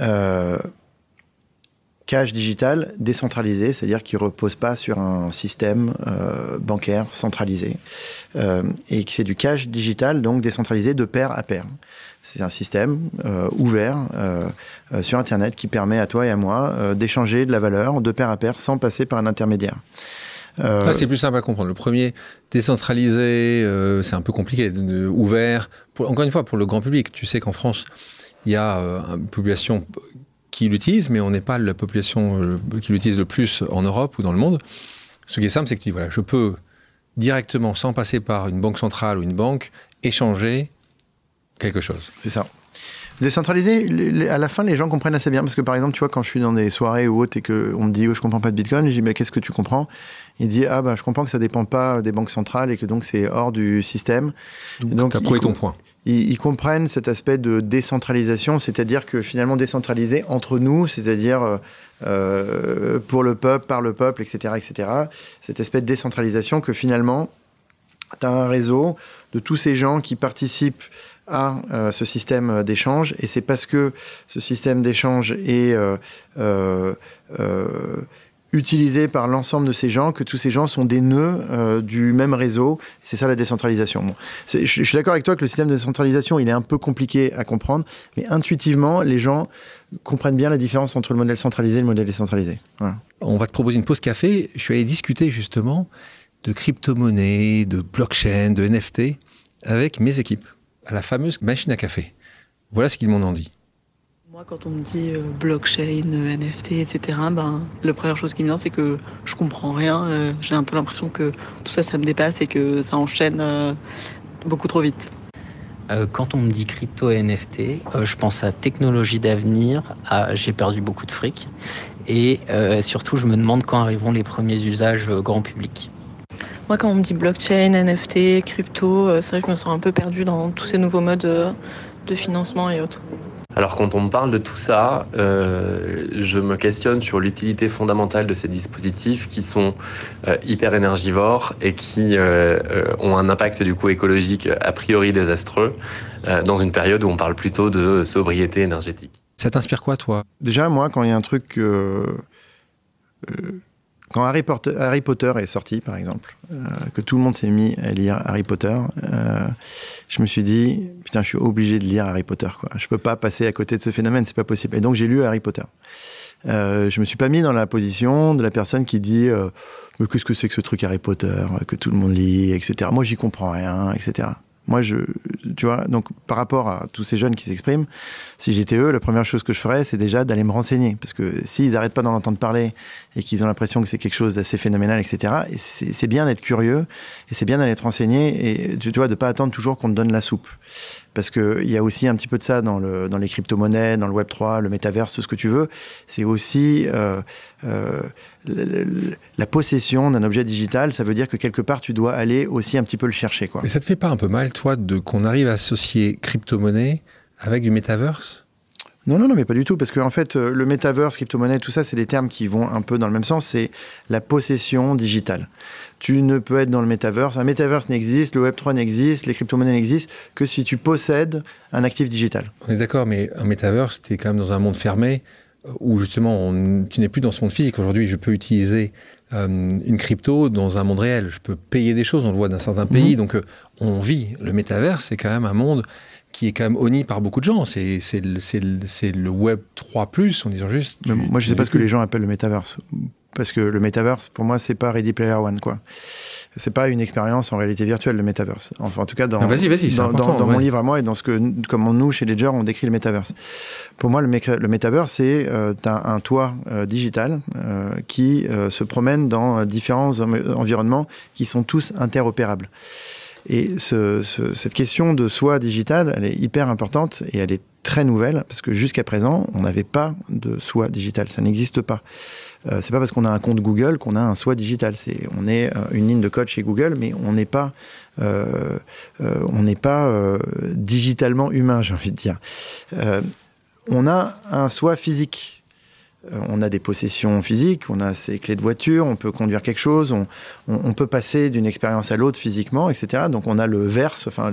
Euh, cash digital décentralisé, c'est-à-dire qui repose pas sur un système euh, bancaire centralisé, euh, et que c'est du cash digital, donc décentralisé de pair à pair. C'est un système ouvert sur Internet qui permet à toi et à moi d'échanger de la valeur de pair à pair sans passer par un intermédiaire. Ça, c'est plus simple à comprendre. Le premier, décentralisé, c'est un peu compliqué. Ouvert, encore une fois, pour le grand public. Tu sais qu'en France, il y a euh, une population qui l'utilise, mais on n'est pas la population euh, qui l'utilise le plus en Europe ou dans le monde. Ce qui est simple, c'est que tu dis, voilà, je peux directement, sans passer par une banque centrale ou une banque, échanger quelque chose. C'est ça. Décentralisé, à la fin, les gens comprennent assez bien. Parce que, par exemple, tu vois, quand je suis dans des soirées ou autres et qu'on me dit, oh, je comprends pas de Bitcoin, je dis, mais qu'est-ce que tu comprends? Il dit, ah, bah, je comprends que ça dépend pas des banques centrales et que donc c'est hors du système. Donc, tu as prouvé ton point. Ils, comprennent cet aspect de décentralisation, c'est-à-dire que finalement, décentralisé entre nous, c'est-à-dire euh, pour le peuple, par le peuple, etc., etc. Cet aspect de décentralisation que finalement, tu as un réseau de tous ces gens qui participent à euh, ce système d'échange et c'est parce que ce système d'échange est euh, euh, utilisé par l'ensemble de ces gens que tous ces gens sont des nœuds du même réseau. C'est ça la décentralisation. Je, suis d'accord avec toi que le système de décentralisation il est un peu compliqué à comprendre, mais intuitivement les gens comprennent bien la différence entre le modèle centralisé et le modèle décentralisé. On va te proposer une pause café. Je suis allé discuter justement de crypto-monnaies, de blockchain, de NFT avec mes équipes à la fameuse machine à café. Voilà ce qu'ils m'ont en dit. Moi, quand on me dit euh, blockchain, euh, NFT, etc., ben, la première chose qui me vient, c'est que je comprends rien. Euh, J'ai un peu l'impression que tout ça, ça me dépasse et que ça enchaîne euh, beaucoup trop vite. Euh, quand on me dit crypto et NFT, euh, je pense à technologie d'avenir, à j'ai perdu beaucoup de fric, et euh, surtout, je me demande quand arriveront les premiers usages grand public. Moi, quand on me dit blockchain, NFT, crypto, euh, c'est vrai que je me sens un peu perdue dans tous ces nouveaux modes euh, de financement et autres. Alors quand on me parle de tout ça, euh, je me questionne sur l'utilité fondamentale de ces dispositifs qui sont euh, hyper énergivores et qui euh, ont un impact du coup écologique a priori désastreux dans une période où on parle plutôt de sobriété énergétique. Ça t'inspire quoi toi? Déjà moi quand il y a un truc quand Harry Potter, est sorti, par exemple, euh, que tout le monde s'est mis à lire Harry Potter, euh, je me suis dit, putain, je suis obligé de lire Harry Potter. Quoi. Je peux pas passer à côté de ce phénomène, c'est pas possible. Et donc j'ai lu Harry Potter. Euh, je me suis pas mis dans la position de la personne qui dit, euh, mais qu'est-ce que c'est que ce truc Harry Potter que tout le monde lit, etc. Moi, j'y comprends rien, etc. Moi, je, tu vois, donc par rapport à tous ces jeunes qui s'expriment, si j'étais eux, la première chose que je ferais, c'est déjà d'aller me renseigner. Parce que s'ils n'arrêtent pas d'en entendre parler et qu'ils ont l'impression que c'est quelque chose d'assez phénoménal, etc., c'est bien d'être curieux et c'est bien d'aller te renseigner et tu de pas attendre toujours qu'on te donne la soupe. Parce qu'il y a aussi un petit peu de ça dans, le, dans les crypto-monnaies, dans le Web3, le métaverse, tout ce que tu veux. C'est aussi euh, euh, la possession d'un objet digital. Ça veut dire que quelque part, tu dois aller aussi un petit peu le chercher. Mais ça te fait pas un peu mal, toi, qu'on arrive à associer crypto-monnaie avec du métaverse? Non, non, non, mais pas du tout, parce qu'en en fait, le métaverse, crypto-monnaie, tout ça, c'est des termes qui vont un peu dans le même sens, c'est la possession digitale. Tu ne peux être dans le métaverse, un métaverse n'existe, le Web3 n'existe, les crypto-monnaies n'existent que si tu possèdes un actif digital. On est d'accord, mais un métaverse, tu es quand même dans un monde fermé, où justement, on, tu n'es plus dans ce monde physique. Aujourd'hui, je peux utiliser euh, une crypto dans un monde réel. Je peux payer des choses, on le voit dans certains pays. Mmh. Donc, euh, on vit. Le métaverse, c'est quand même un monde qui est quand même honni par beaucoup de gens. C'est le, le Web 3+, en disant juste... Moi, je ne sais pas ce que les gens appellent le métaverse. Parce que le métaverse, pour moi, c'est pas Ready Player One, quoi. C'est pas une expérience en réalité virtuelle, le métaverse. Enfin, en tout cas, dans, vas -y, vas -y, dans, dans, dans ouais. mon livre à moi et dans ce que, comment nous, chez Ledger, on décrit le métaverse. Pour moi, le, le métaverse, c'est euh, un, un, toit euh, digital euh, qui se promène dans différents environnements qui sont tous interopérables. Et ce, ce, cette question de soi digital, elle est hyper importante et elle est très nouvelle parce que jusqu'à présent, on n'avait pas de soi digital. Ça n'existe pas. Euh, c'est pas parce qu'on a un compte Google qu'on a un soi digital. On est euh, une ligne de code chez Google, mais on n'est pas, euh, euh on n'est pas digitalement humain, j'ai envie de dire. on a un soi physique. Euh, on a des possessions physiques, on a ses clés de voiture, on peut conduire quelque chose, on, peut passer d'une expérience à l'autre physiquement, etc. Donc on a le verse, enfin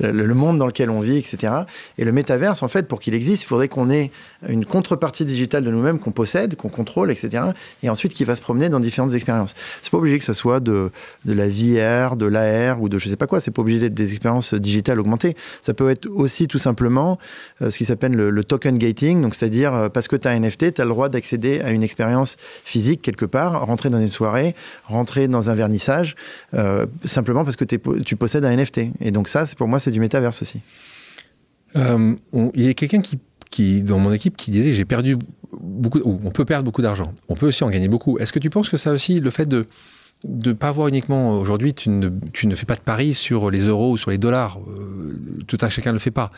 le, monde dans lequel on vit, etc. Et le métaverse, en fait, pour qu'il existe, il faudrait qu'on ait une contrepartie digitale de nous-mêmes qu'on possède, qu'on contrôle, etc. Et ensuite qui va se promener dans différentes expériences. C'est pas obligé que ce soit de, la VR, de l'AR ou de je sais pas quoi. C'est pas obligé d'être des expériences digitales augmentées. Ça peut être aussi tout simplement euh, ce qui s'appelle le, token gating, donc c'est-à-dire euh, parce que tu as un NFT, tu as le droit d'accéder à une expérience physique quelque part, rentrer dans une soirée, rentrer dans un vernissage, euh, simplement parce que tu possèdes un NFT. Et donc ça, pour moi, c'est du métaverse aussi. il y a quelqu'un qui qui, dans mon équipe qui disait j'ai perdu beaucoup, on peut perdre beaucoup d'argent, on peut aussi en gagner beaucoup. Est-ce que tu penses que ça aussi, le fait de ne pas voir uniquement aujourd'hui, tu ne, fais pas de paris sur les euros ou sur les dollars. Euh, tout un chacun ne le fait pas.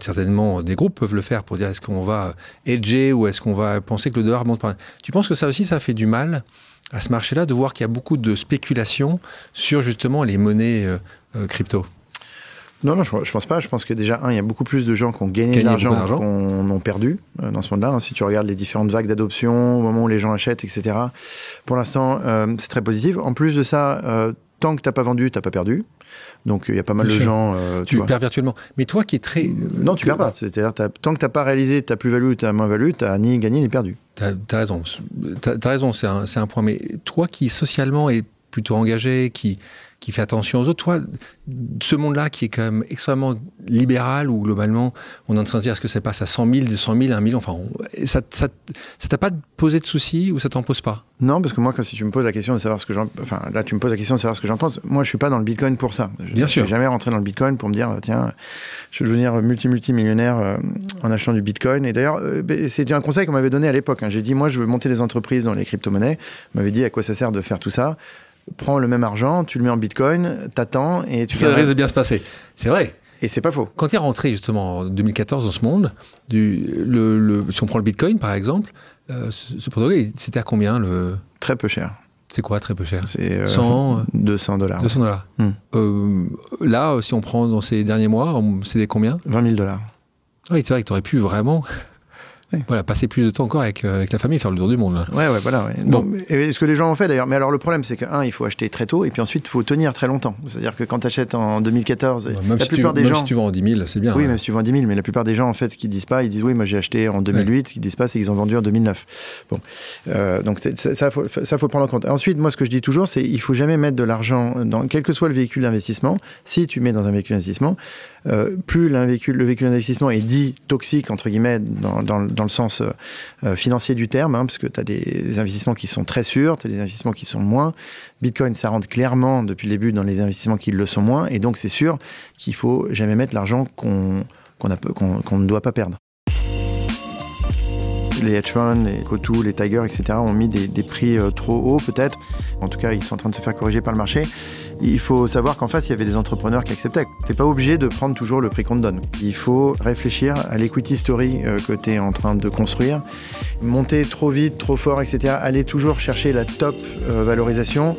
Certainement, des groupes peuvent le faire pour dire est-ce qu'on va hedger ou est-ce qu'on va penser que le dollar monte par Tu penses que ça aussi, ça fait du mal à ce marché-là de voir qu'il y a beaucoup de spéculation sur justement les monnaies euh, euh, crypto? Non, non, je, ne pense pas. Je pense que déjà, un, il y a beaucoup plus de gens qui ont gagné, de l'argent qu'on a perdu euh, dans ce monde-là. Hein. Si tu regardes les différentes vagues d'adoption, au moment où les gens achètent, etc. Pour l'instant, euh, c'est très positif. En plus de ça, euh, tant que tu n'as pas vendu, tu n'as pas perdu. Donc il y a pas mal de gens. tu, perds virtuellement. Mais toi qui es très. non, tu perds pas. C'est-à-dire, tant que tu n'as pas réalisé ta plus-value, ta moins-value, tu n'as ni gagné ni perdu. Tu as, raison. Tu as, raison, c'est un, un, point. Mais toi qui socialement est plutôt engagé, qui, qui fait attention aux autres. Toi, ce monde-là qui est quand même extrêmement libéral, où globalement, on est en train de dire est-ce que ça passe à 100 000, 200 000, 1 million Enfin, ça ça t'a pas posé de soucis ou ça t'en pose pas? Non, parce que moi, quand si tu me poses la question de savoir ce que j'en. Enfin, là, tu me poses la question de savoir ce que j'en pense. Moi, je suis pas dans le bitcoin pour ça. Je, Bien sûr. suis jamais rentré dans le bitcoin pour me dire tiens, je vais devenir multi-multi-millionnaire euh, en achetant du bitcoin. Et d'ailleurs, euh, c'est un conseil qu'on m'avait donné à l'époque. Hein. J'ai dit moi, je veux monter des entreprises dans les crypto-monnaies. On m'avait dit à quoi ça sert de faire tout ça? Prends le même argent, tu le mets en bitcoin, t'attends et tu. Ça risque de bien se passer. C'est vrai. Et c'est pas faux. Quand tu es rentré justement en 2014 dans ce monde, du, le, si on prend le bitcoin par exemple, euh, ce, produit, c'était à combien le? Très peu cher. C'est quoi très peu cher? C'est 100, 200 dollars. 200 dollars. Hmm. Euh, là, si on prend dans ces derniers mois, c'est combien? 20 000 dollars. Oui, c'est vrai que tu aurais pu vraiment voilà, passer plus de temps encore avec, euh, avec, la famille, faire le tour du monde. Là. Ouais, ouais, voilà. Bon. ce que les gens ont fait d'ailleurs. Mais alors le problème, c'est que, un, il faut acheter très tôt, et puis ensuite, il faut tenir très longtemps. C'est-à-dire que quand tu achètes en 2014, même la si plupart tu, des même si tu vends en 10 000, c'est bien. Oui, même si tu vends en 10 000, mais la plupart des gens, en fait, qu'ils disent pas, ils disent oui, moi j'ai acheté en 2008, ce qu'ils disent pas, c'est qu'ils ont vendu en 2009. Bon. Euh, donc ça, faut, ça, faut prendre en compte. Ensuite, moi, ce que je dis toujours, c'est il faut jamais mettre de l'argent dans quel que soit le véhicule d'investissement. Si tu mets dans un véhicule d'investissement, euh, plus le véhicule d'investissement est dit toxique, entre guillemets, dans, le sens euh, euh, financier du terme, hein, parce que tu as des investissements qui sont très sûrs, tu as des investissements qui sont moins. Bitcoin, ça rentre clairement depuis le début dans les investissements qui le sont moins, et donc c'est sûr qu'il faut jamais mettre l'argent qu'on ne doit pas perdre les hedge funds, les Cotu, les Tiger, etc. ont mis des prix trop hauts peut-être. En tout cas, ils sont en train de se faire corriger par le marché il faut savoir qu'en face, il y avait des entrepreneurs qui acceptaient. Tu pas obligé de prendre toujours le prix qu'on te donne. Il faut réfléchir à l'equity story euh, que tu es en train de construire. Monter trop vite, trop fort, etc. Aller toujours chercher la top euh, valorisation,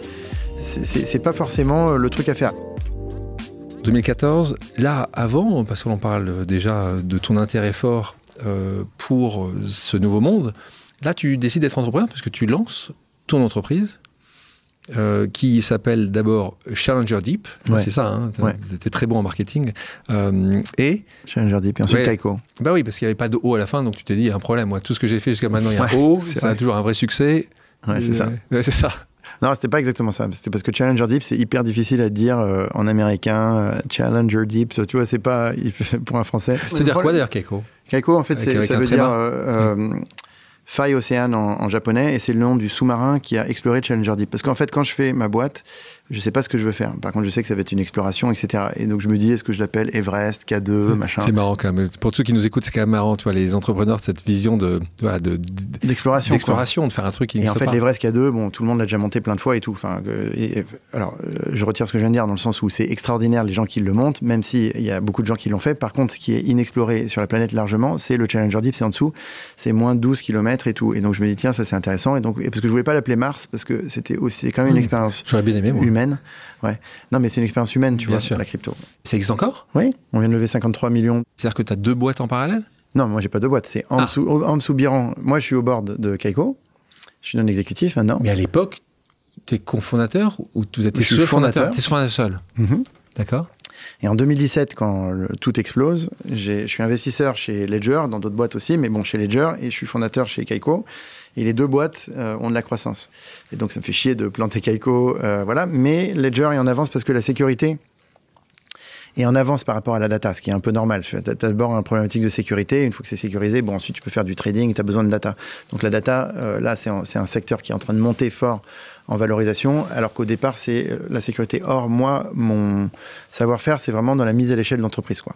c'est pas forcément euh, le truc à faire. 2014, là, avant, parce qu'on parle déjà de ton intérêt fort pour ce nouveau monde, là, tu décides d'être entrepreneur parce que tu lances ton entreprise euh, qui s'appelle d'abord Challenger Deep. C'est ça, hein, tu très bon en marketing. Euh, et Challenger Deep, et ensuite Kaiko. Bah oui, parce qu'il n'y avait pas de O à la fin, donc tu t'es dit, il y a un problème. Moi, tout ce que j'ai fait jusqu'à maintenant, il y a un O, ça a toujours un vrai succès. Ouais, c'est ça. c'est ça. Non, c'était pas exactement ça. C'était parce que Challenger Deep, c'est hyper difficile à dire euh, en américain. Challenger Deep, tu vois, c'est pas pour un français. C'est dire quoi d'ailleurs, Kaiko Kaiko, en fait, ça veut dire Fai Ocean en, japonais, et c'est le nom du sous-marin qui a exploré Challenger Deep. Parce qu'en fait, quand je fais ma boîte, je sais pas ce que je veux faire. Par contre, je sais que ça va être une exploration, etc. Et donc, je me dis, est-ce que je l'appelle Everest, K2, machin? C'est marrant quand même. Pour ceux qui nous écoutent, c'est quand même marrant, tu vois, les entrepreneurs, cette vision de, d'exploration, d'exploration, de faire un truc qui Et en fait, l'Everest K2, bon, tout le monde l'a déjà monté plein de fois et tout. Enfin, alors, euh, je retire ce que je viens de dire dans le sens où c'est extraordinaire les gens qui le montent, même s'il y a beaucoup de gens qui l'ont fait. Par contre, ce qui est inexploré sur la planète largement, c'est le Challenger Deep, c'est en dessous, c'est moins de 12 km et tout. Et donc, je me dis, tiens, ça c'est intéressant. Et donc, parce que je voulais pas l'appeler Mars, parce que c'était aussi quand même une mmh. expérience humaine. Ouais. Non, mais c'est une expérience humaine, tu vois, sûr. la crypto. Ça existe encore? Oui, on vient de lever 53 millions. C'est-à-dire que tu as deux boîtes en parallèle? Non, moi j'ai pas de boîte. C'est en, Ah. dessous, en dessous Biran. Moi je suis au board de Kaiko. Je suis non exécutif maintenant. Mais à l'époque, tu es cofondateur ou tu étais seul fondateur. Tu es fondateur seul. Mhm. D'accord. Et en 2017, quand le- tout explose, je suis investisseur chez Ledger, dans d'autres boîtes aussi, mais bon, chez Ledger, et je suis fondateur chez Kaiko. Et les deux boîtes euh, ont de la croissance. Et donc, ça me fait chier de planter Kaiko, euh, voilà. Mais Ledger est en avance parce que la sécurité est en avance par rapport à la data, ce qui est un peu normal. Tu d'abord une problématique de sécurité. Une fois que c'est sécurisé, bon, ensuite, tu peux faire du trading, tu as besoin de data. Donc, la data, euh, là, c'est un, c'est un secteur qui est en train de monter fort en valorisation, alors qu'au départ, c'est euh, la sécurité. Or, moi, mon savoir-faire, c'est vraiment dans la mise à l'échelle de l'entreprise, quoi.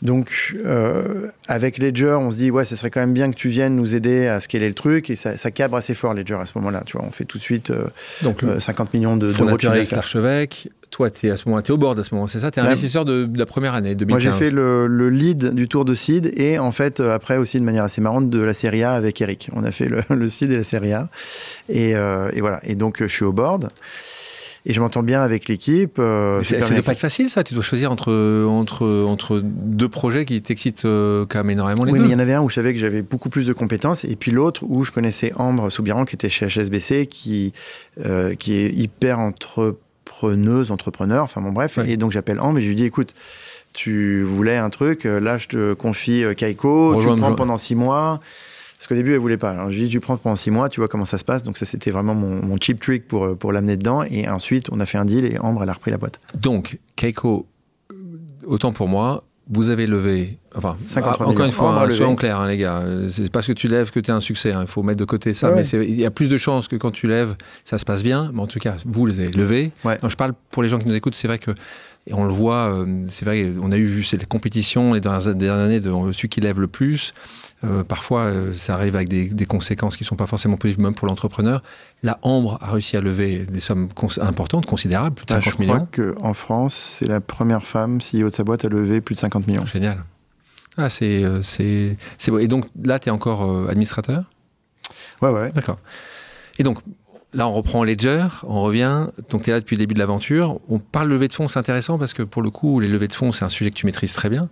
Donc, euh, avec Ledger, on se dit, ouais, ce serait quand même bien que tu viennes nous aider à scaler le truc, et ça, ça cabre assez fort, Ledger, à ce moment-là. Tu vois, on fait tout de suite euh, Donc, le euh, 50 millions de- d'euros de avec l'archevêque. Toi, tu es à ce moment-là, tu es au board à ce moment c'est ça? Tu es investisseur de, de la première année, 2015. Moi, j'ai fait le, le lead du tour de seed et en fait, euh, après aussi de manière assez marrante, de la série A avec Eric. On a fait le, le seed et la série A. Et, euh, et voilà. Et donc, euh, je suis au board et je m'entends bien avec l'équipe. euh, Ça bien doit pas être facile, ça. Tu dois choisir entre, entre, entre deux projets qui t'excitent euh, quand même énormément les Oui, deux. mais il y en avait un où je savais que j'avais beaucoup plus de compétences, et puis l'autre où je connaissais Ambre Soubiran, qui était chez HSBC, qui, euh, qui est hyper entrepreneuse, entrepreneur, enfin bon, bref. Ouais. Et donc j'appelle Ambre et je lui dis écoute, tu voulais un truc, euh, là je te confie euh, Kaiko, tu le prends pendant six mois. Parce qu'au début, elle voulait pas. Alors, je lui dis, tu prends pendant six mois, tu vois comment ça se passe. Donc, ça, c'était vraiment mon, mon cheap trick pour, euh, pour l'amener dedans. Et ensuite, on a fait un deal et Ambre, elle a repris la boîte. Donc, Keiko, autant pour moi, vous avez levé. Enfin, 53 ah, encore millions. une fois, hein, soyons clairs, hein, les gars. C'est parce que tu lèves que tu es un succès. hein. Il faut mettre de côté ça. Ouais, mais il y a plus de chances que quand tu lèves, ça se passe bien. Mais en tout cas, vous les avez levés. Ouais. Non, je parle pour les gens qui nous écoutent. C'est vrai que. Et on le voit, euh, c'est vrai, on a eu vu cette compétition les dernières, dernières années de celui qui lève le plus. Euh, parfois, euh, ça arrive avec des, des conséquences qui ne sont pas forcément positives, même pour l'entrepreneur. La Ambre a réussi à lever des sommes cons- importantes, considérables, plus de Ah, 50 je millions. crois qu'en France, c'est la première femme CEO de sa boîte à lever plus de 50 millions. Génial. Ah, c'est euh, c'est c'est beau. Et donc là, tu es encore administrateur? Ouais, ouais. D'accord. Et donc, là, on reprend Ledger, on revient. Donc, tu es là depuis le début de l'aventure. On parle levée de fonds, c'est intéressant parce que pour le coup, les levées de fonds, c'est un sujet que tu maîtrises très bien.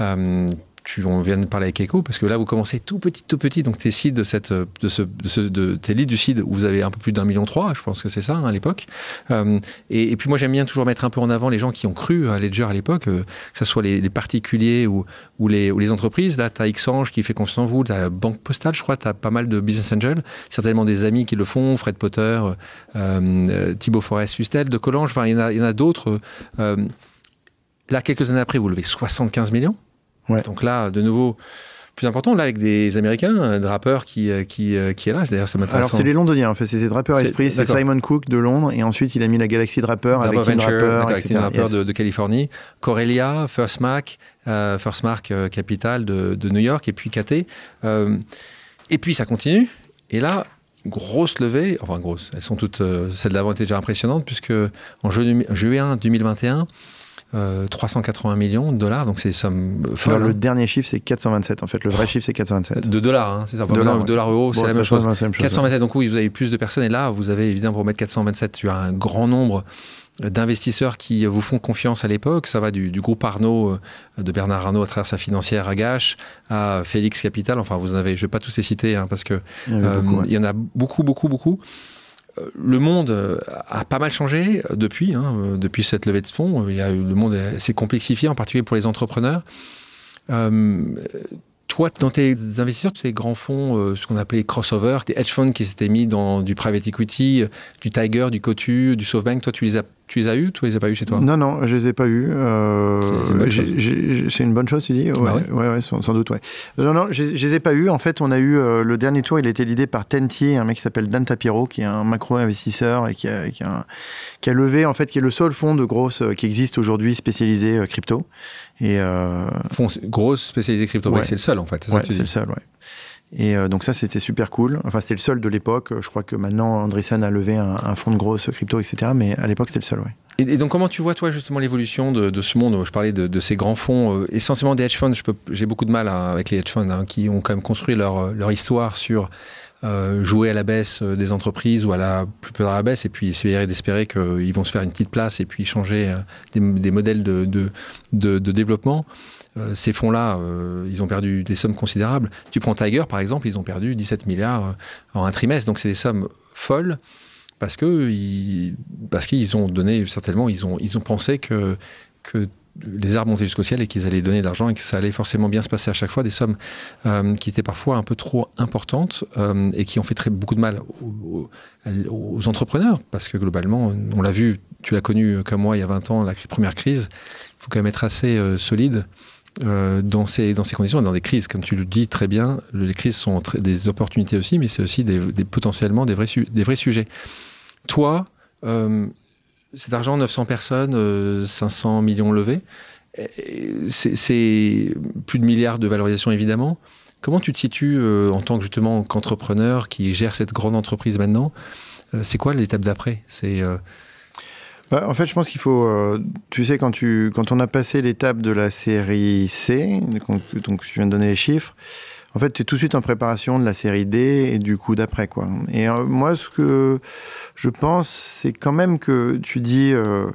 Euh, tu, on vient de parler avec Echo parce que là, vous commencez tout petit, tout petit. Donc, tes seeds de cette, de ce, de ce, de, tes leads du seed vous avez un peu plus d'un million trois, je pense que c'est ça hein, à l'époque. Euh, et, puis, moi, j'aime bien toujours mettre un peu en avant les gens qui ont cru à Ledger à l'époque, euh, que ce soit les, les particuliers ou, ou, les, ou les entreprises. Là, tu as Xange qui fait confiance en vous, tu as la Banque Postale, je crois, tu as pas mal de business angels, certainement des amis qui le font, Fred Potter, euh, euh, Thibaut Forest-Hustel, de Collange, enfin, il y en a, a d'autres. Euh, là, quelques années après, vous levez 75 millions. Ouais. Donc là, de nouveau, plus important, là, avec des Américains, un rappeur qui, euh, qui, euh, qui est là. D'ailleurs, ça m'intéresse. Alors, c'est les Londoniens, en fait. C'est Draper C'est- Esprit, c'est. Simon Cook de Londres. Et ensuite, il a mis la galaxie Draper avec Venture, d'accord, avec Yes. de, de Californie, Corelia, First Mac, euh, First Mark euh, Capital de, de New York, et puis KT. Euh, et puis ça continue. Et là, grosse levée, enfin grosse, elles sont toutes, euh, celle d'avant était déjà impressionnante, puisque en juin 2021, euh, 380 millions de dollars, donc c'est des sommes folles. Le hein. dernier chiffre, c'est 427. En fait, le vrai chiffre, c'est 427. De dollars, hein, c'est ça. Enfin, Dollars, ouais. dollars euros, Bon, c'est la même chose, 427, donc oui, vous avez plus de personnes. Et là, vous avez évidemment pour mettre 427, tu as un grand nombre d'investisseurs qui vous font confiance à l'époque. Ça va du, du groupe Arnaud, euh, de Bernard Arnaud à travers sa financière Agache, à Félix Capital. Enfin, vous en avez, je ne vais pas tous les citer hein, parce que Il y en avait euh, beaucoup, ouais. il y en a beaucoup, beaucoup, beaucoup. Euh, Le monde euh, a pas mal changé euh, depuis, hein, depuis cette levée de fonds. Le monde est- s'est complexifié, en particulier pour les entrepreneurs. Toi, dans tes investisseurs, ces grands fonds, ce qu'on appelait crossover, des hedge funds qui s'étaient mis dans du private equity, du Tiger, du Cotu, du SoftBank, toi, tu les as, tu les as eus Toi, tu les as pas eus chez toi Non, non, je les ai pas eus. euh, C'est- une bonne chose. j'ai- C'est une bonne chose, tu dis ouais, Bah ouais. ouais, ouais, sans, sans doute, ouais. Non, non, je, je les ai pas eus. En fait, on a eu euh, le dernier tour, il a été l'idée par Tentier, un mec qui s'appelle Dan Tapiro, qui est un macro-investisseur et qui a, qui, a, qui a levé, en fait, qui est le seul fonds de grosse euh, qui existe aujourd'hui spécialisé crypto. Et Fonds grosse spécialisée crypto, Ouais. c'est le seul en fait. C'est ouais, le seul, ouais. Et euh, donc ça, c'était super cool. Enfin, c'était le seul de l'époque. Je crois que maintenant, Andreessen a levé un, un fonds de grosse crypto, etc. Mais à l'époque, c'était le seul, ouais. Et, donc, comment tu vois, toi, justement, l'évolution de, ce monde? Je parlais de, ces grands fonds, euh, essentiellement des hedge funds. J'ai beaucoup de mal hein, avec les hedge funds hein, qui ont quand même construit leur, euh, histoire sur jouer à la baisse des entreprises ou à la plus peu à la baisse, et puis essayer d'espérer qu'ils vont se faire une petite place et puis changer des, modèles de, de, développement. ces fonds-là, ils ont perdu des sommes considérables. Tu prends Tiger, par exemple, ils ont perdu 17 milliards en un trimestre. Donc, c'est des sommes folles parce que parce qu'ils ont donné certainement ils ont ils ont pensé que que les arbres montaient jusqu'au ciel et qu'ils allaient donner de l'argent et que ça allait forcément bien se passer à chaque fois, des sommes euh, qui étaient parfois un peu trop importantes euh, et qui ont fait très, beaucoup de mal aux, entrepreneurs, parce que globalement, on l'a vu, tu l'as connu comme moi il y a 20 ans, la première crise, il faut quand même être assez euh, solide. Dans, ces, dans ces conditions, dans des crises, comme tu le dis très bien, les crises sont des opportunités aussi, mais c'est aussi des, potentiellement des vrais, des vrais sujets. Toi, cet argent, 900 personnes, 500 euh, millions levés, c'est plus de milliards de valorisation évidemment. Comment tu te situes euh, en tant que justement qu'entrepreneur qui gère cette grande entreprise maintenant? Euh, C'est quoi l'étape d'après? C'est bah, en fait, je pense qu'il faut, tu sais, quand tu, quand on a passé l'étape de la série C, donc, tu viens de donner les chiffres, en fait, tu es tout de suite en préparation de la série D et du coup d'après. quoi. Et euh, moi, ce que je pense, c'est quand même que tu dis euh,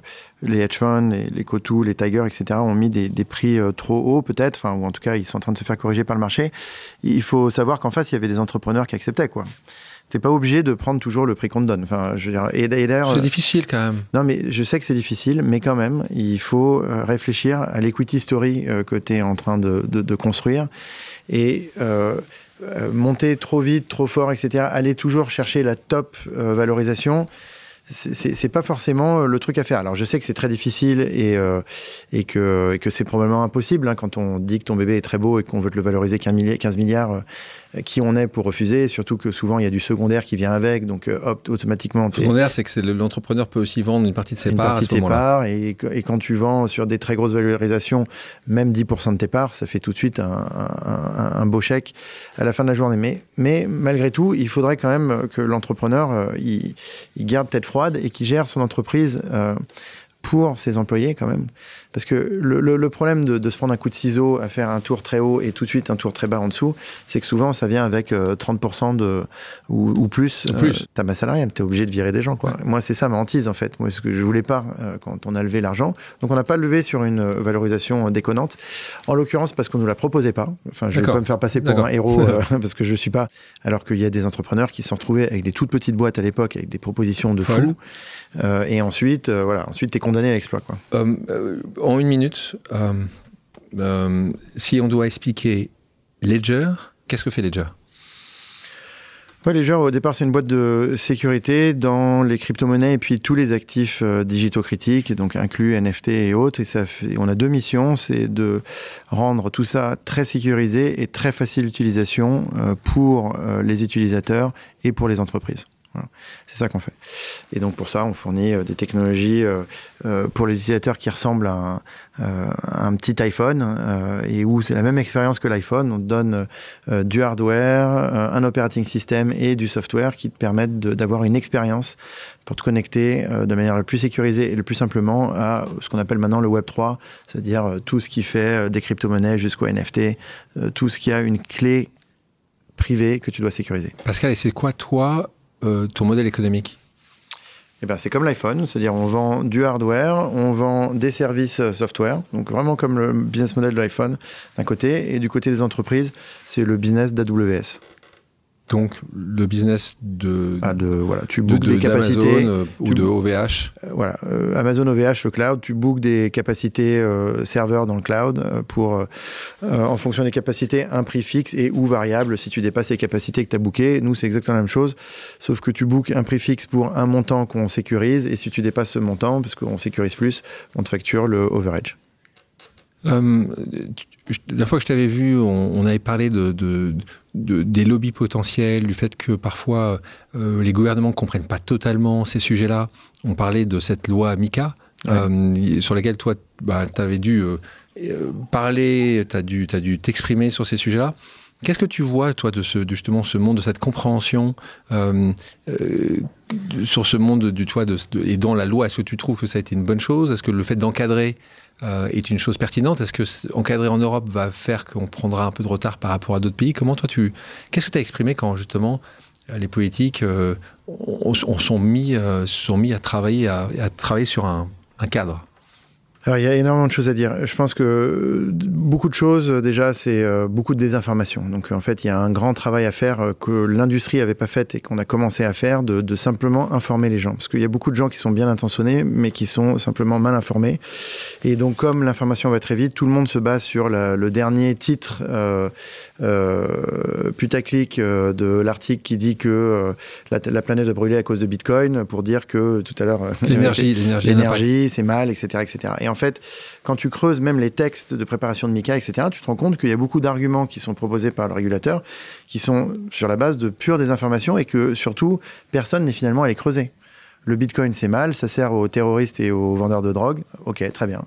les hedge funds, les, les Cotou, les Tiger, etc. ont mis des, prix euh, trop hauts peut-être, ou en tout cas, ils sont en train de se faire corriger par le marché. Il faut savoir qu'en face, il y avait des entrepreneurs qui acceptaient. quoi t'es pas obligé de prendre toujours le prix qu'on te donne. Enfin, je veux dire, et, d'ailleurs, c'est difficile quand même. Non, mais je sais que c'est difficile, mais quand même, il faut réfléchir à l'equity story que tu es en train de, de, de construire et euh, euh, monter trop vite, trop fort, etc., aller toujours chercher la top euh, valorisation, c'est pas forcément le truc à faire. Alors je sais que c'est très difficile et, et que, et que c'est probablement impossible hein, quand on dit que ton bébé est très beau et qu'on veut te le valoriser 15 milliards qui on est pour refuser, surtout que souvent il y a du secondaire qui vient avec, donc euh, hop, automatiquement. Le secondaire, c'est que l'entrepreneur peut aussi vendre une partie de ses parts. Partie de ses parts, et, et, quand tu vends sur des très grosses valorisations, même 10% de tes parts, ça fait tout de suite un, un, un, beau chèque à la fin de la journée. Mais, mais malgré tout, il faudrait quand même que l'entrepreneur euh, il, il, garde tête froide et qu'il gère son entreprise euh, pour ses employés quand même. Parce que le, le, problème de, de, se prendre un coup de ciseau à faire un tour très haut et tout de suite un tour très bas en dessous, c'est que souvent ça vient avec 30% euh, de, ou, ou plus, ou plus. Euh, ta masse salariale. Tu es obligé de virer des gens. Quoi. Moi, c'est ça ma hantise en fait. Moi, ce que je voulais pas euh, quand on a levé l'argent. Donc, on n'a pas levé sur une valorisation déconnante. En l'occurrence, parce qu'on nous la proposait pas. Enfin, je vais pas me faire passer pour un héros parce que je suis pas. Alors qu'il y a des entrepreneurs qui se sont retrouvés avec des toutes petites boîtes à l'époque, avec des propositions de fou. et ensuite, voilà, ensuite, tu es condamné à l'exploit. Quoi en une minute, euh, euh, si on doit expliquer Ledger, qu'est-ce que fait Ledger? Ledger, au départ, c'est une boîte de sécurité dans les crypto-monnaies et puis tous les actifs euh, digitaux critiques, donc inclus NFT et autres. Et ça on a deux missions, c'est de rendre tout ça très sécurisé et très facile d'utilisation pour les utilisateurs et pour les entreprises. C'est ça qu'on fait. Et donc pour ça, on fournit euh, des technologies euh, euh, pour les utilisateurs qui ressemblent à un, petit iPhone et où c'est la même expérience que l'iPhone. On te donne du hardware, un operating system et du software qui te permettent d'avoir une expérience pour te connecter de manière la plus sécurisée et le plus simplement à ce qu'on appelle maintenant le Web 3, c'est-à-dire tout ce qui fait des crypto-monnaies jusqu'au NFT, tout ce qui a une clé privée que tu dois sécuriser. Pascal, et c'est quoi toi euh, ton modèle économique eh ben, c'est comme l'iPhone, c'est-à-dire on vend du hardware, on vend des services euh, software, donc vraiment comme le business model de l'iPhone d'un côté, et du côté des entreprises, c'est le business d'AWS. Donc le business de, ah, de voilà, tu bookes des capacités euh, ou de OVH. Euh, voilà, euh, Amazon OVH le cloud, tu bookes des capacités serveurs dans le cloud pour en fonction des capacités un prix fixe et ou variable si tu dépasses les capacités que tu as bookées. Nous c'est exactement la même chose, sauf que tu bookes un prix fixe pour un montant qu'on sécurise et si tu dépasses ce montant parce qu'on sécurise plus, on te facture le overage. Euh, la fois que je t'avais vu, on, avait parlé de, des lobbies potentiels, du fait que parfois euh, les gouvernements ne comprennent pas totalement ces sujets-là. On parlait de cette loi MICA, euh, sur laquelle toi, bah, tu avais dû parler, tu as dû t'exprimer sur ces sujets-là. Qu'est-ce que tu vois, toi, de, ce, justement ce monde, de cette compréhension sur ce monde du toit et dans la loi Est-ce que tu trouves que ça a été une bonne chose? Est-ce que le fait d'encadrer euh, est une chose pertinente. Est-ce que encadrer en Europe va faire qu'on prendra un peu de retard par rapport à d'autres pays? Comment toi tu Qu'est-ce que tu as exprimé quand justement euh, les politiques euh, on, sont mis sont mis à travailler à, travailler sur un, cadre? Alors, il y a énormément de choses à dire. Je pense que beaucoup de choses, déjà, c'est euh, beaucoup de désinformation. Donc, en fait, il y a un grand travail à faire euh, que l'industrie n'avait pas fait et qu'on a commencé à faire, de, de, simplement informer les gens. Parce qu'il y a beaucoup de gens qui sont bien intentionnés, mais qui sont simplement mal informés. Et donc, comme l'information va très vite, tout le monde se base sur la, le dernier titre euh, euh, putaclic euh, de l'article qui dit que la, la, planète a brûlé à cause de Bitcoin, pour dire que tout à l'heure... L'énergie, l'énergie, c'est mal, etc., etc. Et en fait, quand tu creuses même les textes de préparation de MICA, etc., tu te rends compte qu'il y a beaucoup d'arguments qui sont proposés par le régulateur qui sont sur la base de pure désinformation et que surtout, personne n'est finalement allé creuser. Le bitcoin, c'est mal, ça sert aux terroristes et aux vendeurs de drogue. Ok, très bien.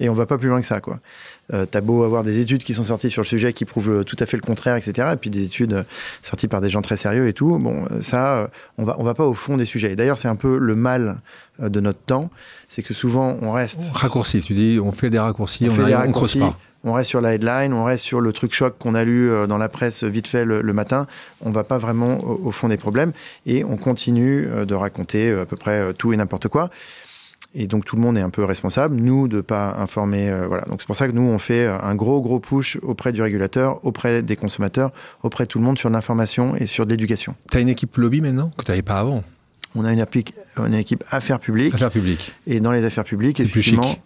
Et on va pas plus loin que ça, quoi. Euh, T'as beau avoir des études qui sont sorties sur le sujet qui prouvent tout à fait le contraire, etc. Et puis des études euh, sorties par des gens très sérieux et tout. Bon, euh, ça, euh, on va, on va pas au fond des sujets. D'ailleurs, c'est un peu le mal de notre temps, c'est que souvent on reste. Raccourci, tu dis, on fait des raccourcis, on, on, fait arrive, des raccourcis, on pas. On reste sur la headline, on reste sur le truc choc qu'on a lu dans la presse vite fait le, le matin. On va pas vraiment au, au, fond des problèmes et on continue de raconter à peu près tout et n'importe quoi. Et donc tout le monde est un peu responsable, nous, de pas informer. Euh, voilà. Donc c'est pour ça que nous, on fait un gros, gros push auprès du régulateur, auprès des consommateurs, auprès de tout le monde sur l'information et sur l'éducation. Tu as une équipe lobby maintenant que tu n'avais pas avant? On a une, équipe, une équipe affaires publiques. Affaires publiques. Et dans les affaires publiques, effectivement. Plus chic.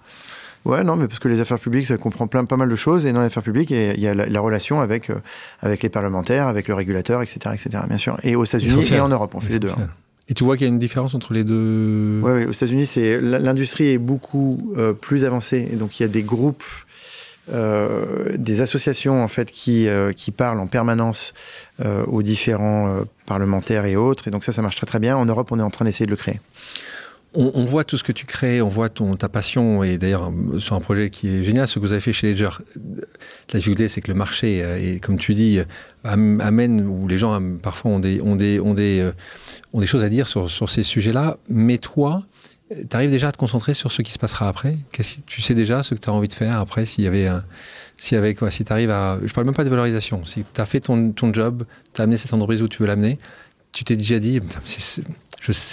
Ouais, non, mais parce que les affaires publiques, ça comprend plein, pas mal de choses. Et dans les affaires publiques, il y a la, la relation avec, euh, avec les parlementaires, avec le régulateur, etc., etc., bien sûr. Et aux États-Unis et en Europe, on fait les deux. Hein. Et tu vois qu'il y a une différence entre les deux Oui, ouais, aux États-Unis, c'est l'industrie est beaucoup euh, plus avancée. Et donc, il y a des groupes, euh, des associations en fait qui, euh, qui parlent en permanence euh, aux différents parlementaires et autres. Et donc ça, ça marche très très bien. En Europe, on est en train d'essayer de le créer. On, on, voit tout ce que tu crées, on voit ton, ta passion, et d'ailleurs sur un projet qui est génial, ce que vous avez fait chez Ledger. La difficulté, c'est que le marché, et comme tu dis, amène, où les gens parfois ont des, ont des, des, ont des choses à dire sur, sur ces sujets-là, mais toi, tu arrives déjà à te concentrer sur ce qui se passera après? Tu sais déjà ce que tu as envie de faire après S'il y avait si avec si tu arrives à. Je parle même pas de valorisation. Si tu as fait ton, ton job, tu as amené cette entreprise où tu veux l'amener, tu t'es déjà dit,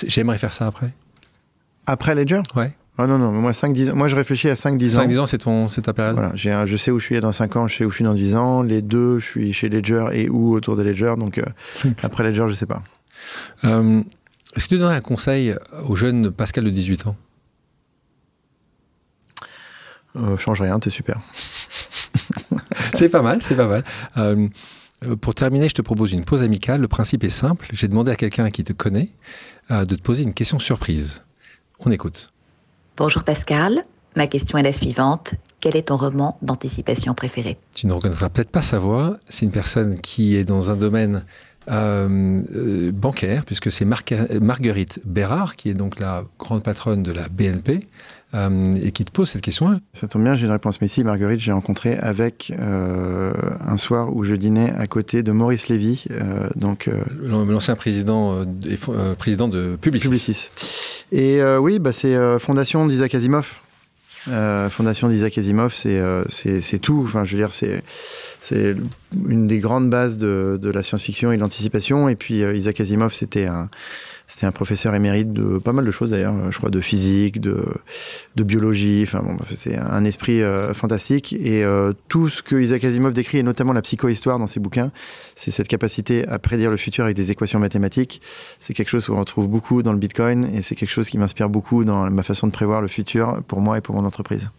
j'aimerais faire ça après? Après Ledger Ouais. Oh non, non, moi, 5, 10 moi je réfléchis à 5-10 ans. 5-10 ans, c'est, ton, c'est ta période voilà, j'ai un, Je sais où je suis dans 5 ans, je sais où je suis dans 10 ans. Les deux, je suis chez Ledger et où autour de Ledger. Donc euh, après Ledger, je sais pas. Euh, est-ce que tu donnerais un conseil au jeune Pascal de 18 ans? Euh, Change rien, t'es super. c'est pas mal, c'est pas mal. Pour terminer, je te propose une pause amicale. Le principe est simple. J'ai demandé à quelqu'un qui te connaît de te poser une question surprise. On écoute. Bonjour Pascal, ma question est la suivante. Quel est ton roman d'anticipation préféré? Tu ne reconnaîtras peut-être pas sa voix. C'est une personne qui est dans un domaine euh, euh, bancaire, puisque c'est Mar Marguerite Bérard, qui est donc la grande patronne de la BNP, euh, et qui te pose cette question. Ça tombe bien, j'ai une réponse. Mais si, Marguerite, j'ai rencontré avec euh, un soir où je dînais à côté de Maurice Lévy, euh, donc l'ancien président, président de Publicis. Publicis. Et oui, bah, c'est fondation d'Isaac Asimov. Fondation d'Isaac Asimov, c'est c'est tout. Enfin, je veux dire, c'est c'est une des grandes bases de, la science-fiction et de l'anticipation. Et puis euh, Isaac Asimov, c'était un professeur émérite de pas mal de choses d'ailleurs, je crois de physique, de, biologie, enfin bon, c'est un esprit euh, fantastique et euh, tout ce que Isaac Asimov décrit et notamment la psychohistoire dans ses bouquins, c'est cette capacité à prédire le futur avec des équations mathématiques. C'est quelque chose qu'on retrouve beaucoup dans le Bitcoin et c'est quelque chose qui m'inspire beaucoup dans ma façon de prévoir le futur pour moi et pour mon entreprise.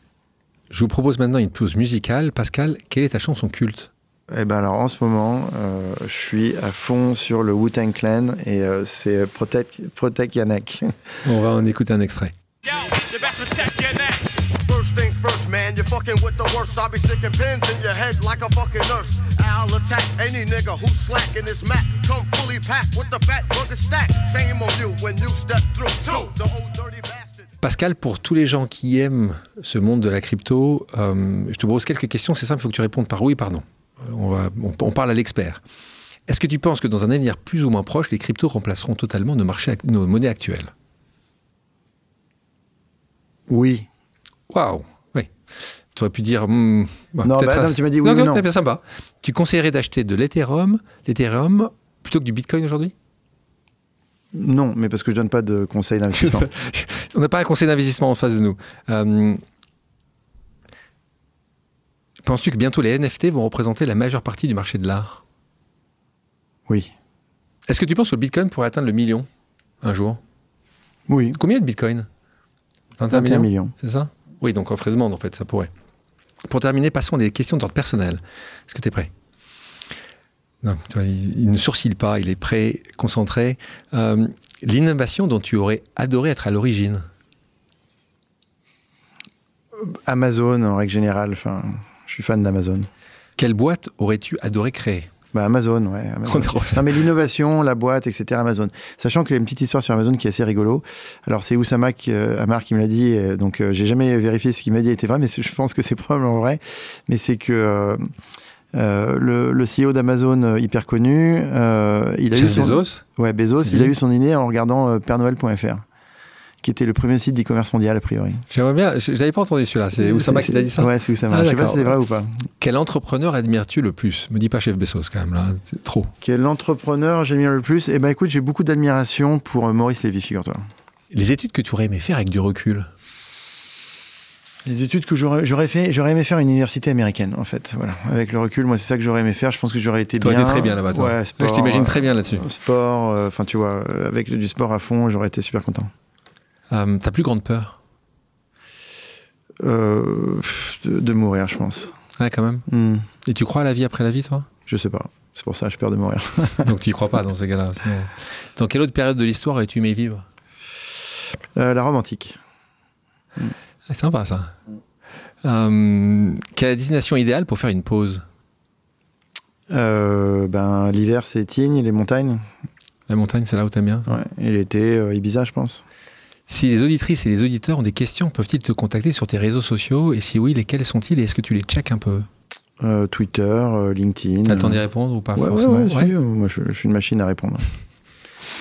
Je vous propose maintenant une pause musicale. Pascal, quelle est ta chanson culte? Eh ben alors en ce moment, euh, je suis à fond sur le Wu-Tang Clan et euh, c'est Protect, Protect Yannick. On va en écouter un extrait. Yo, First things first, man, you're fucking with the worst. I'll be sticking pins in your head like a fucking nurse. I'll attack any nigga who's slacking his mat. Come fully packed with the fat burger stack. Shame on you when you step through two, the old dirty bastard. Pascal, pour tous les gens qui aiment ce monde de la crypto, euh, je te pose quelques questions. C'est simple, il faut que tu répondes par oui, pardon on, va, on, on parle à l'expert. Est-ce que tu penses que dans un avenir plus ou moins proche, les cryptos remplaceront totalement nos, marchés, nos monnaies actuelles? Oui. Waouh Oui. Tu aurais pu dire. Hmm, bah, non, bah, non, tu m'as dit oui. Non, non, c'est bien sympa. Tu conseillerais d'acheter de l'Ethereum, l'Ethereum plutôt que du Bitcoin aujourd'hui? Non, mais parce que je donne pas de conseils d'investissement. On n'a pas un conseil d'investissement en face de nous. Euh, Penses-tu que bientôt les NFT vont représenter la majeure partie du marché de l'art? Oui. Est-ce que tu penses que le Bitcoin pourrait atteindre le million un jour? Oui. Combien de Bitcoin? 21 millions, millions. C'est ça? Oui, donc offre et demande, en fait, ça pourrait. Pour terminer, passons à des questions d'ordre personnel. Est-ce que tu es prêt? Non, il, ne sourcille pas, il est prêt, concentré. Euh, L'innovation dont tu aurais adoré être à l'origine Amazon, en règle générale. Enfin, je suis fan d'Amazon. Quelle boîte aurais-tu adoré créer? Bah Amazon, ouais. Amazon. non, mais l'innovation, la boîte, etc. Amazon. Sachant qu'il y a une petite histoire sur Amazon qui est assez rigolo. Alors, c'est Oussama qui, euh, Amar qui me l'a dit. Euh, donc, euh, j'ai jamais vérifié ce qu'il m'a dit était vrai, mais je pense que c'est probablement vrai. Mais c'est que euh, euh, le, le, CEO d'Amazon, hyper connu, il a eu son... Bezos. Ouais, Bezos. Il a eu son idée en regardant pèrenoël.fr qui était le premier site d'e-commerce mondial a priori. J'aimerais bien, je, je l'avais pas entendu celui-là, c'est Oussama qui t'a dit ça Ouais, c'est Oussama, ah, je sais pas si c'est vrai ou pas. Quel entrepreneur admires-tu le plus? Me dis pas chef Bezos quand même, là, c'est trop. Quel entrepreneur j'admire le plus? Eh ben écoute, j'ai beaucoup d'admiration pour Maurice Lévy, figure-toi. Les études que tu aurais aimé faire avec du recul? Les études que j'aurais fait, j'aurais aimé faire une université américaine, en fait. Voilà. Avec le recul, moi, c'est ça que j'aurais aimé faire. Je pense que j'aurais été Toi bien. très bien là-bas, toi. Ouais, sport, je t'imagine très bien là-dessus. Euh, sport, enfin, euh, tu vois, avec du sport à fond, j'aurais été super content. Euh, ta plus grande peur? Euh, de, de, mourir, je pense. Ouais, quand même. Mm. Et tu crois à la vie après la vie, toi? Je sais pas. C'est pour ça, j'ai peur de mourir. Donc tu y crois pas dans ces cas-là. Sinon... Dans quelle autre période de l'histoire aurais-tu aimé vivre? Euh, La Rome antique. Mm. C'est sympa ça. Euh, quelle est la destination idéale pour faire une pause? Euh, ben, L'hiver, c'est Tignes, les montagnes. La montagne, c'est là où t'aimes bien? Ouais. Et l'été, euh, Ibiza, je pense. Si les auditrices et les auditeurs ont des questions, peuvent-ils te contacter sur tes réseaux sociaux? Et si oui, lesquels sont-ils? Et est-ce que tu les checkes un peu? Twitter, LinkedIn. T'as le temps d'y répondre ou pas ouais, forcément? ouais, ouais, Moi, je, je, suis une machine à répondre.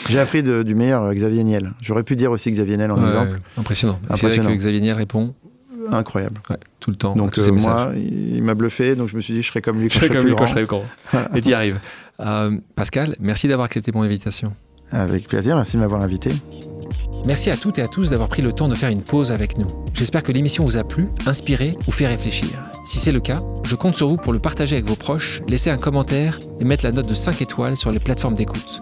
J'ai appris de, du meilleur Xavier Niel. J'aurais pu dire aussi Xavier Niel en exemple. Impressionnant. impressionnant. C'est vrai que Xavier Niel répond incroyable. Ouais, tout le temps. Donc euh, moi, il m'a bluffé, donc je me suis dit je serais comme lui quand je serais comme lui grand. quand je serais grand. Voilà. Et tu y arrives. Euh, Pascal, merci d'avoir accepté mon invitation. Avec plaisir, merci de m'avoir invité. Merci à toutes et à tous d'avoir pris le temps de faire une pause avec nous. J'espère que l'émission vous a plu, inspiré ou fait réfléchir. Si c'est le cas, je compte sur vous pour le partager avec vos proches, laisser un commentaire et mettre la note de 5 étoiles sur les plateformes d'écoute.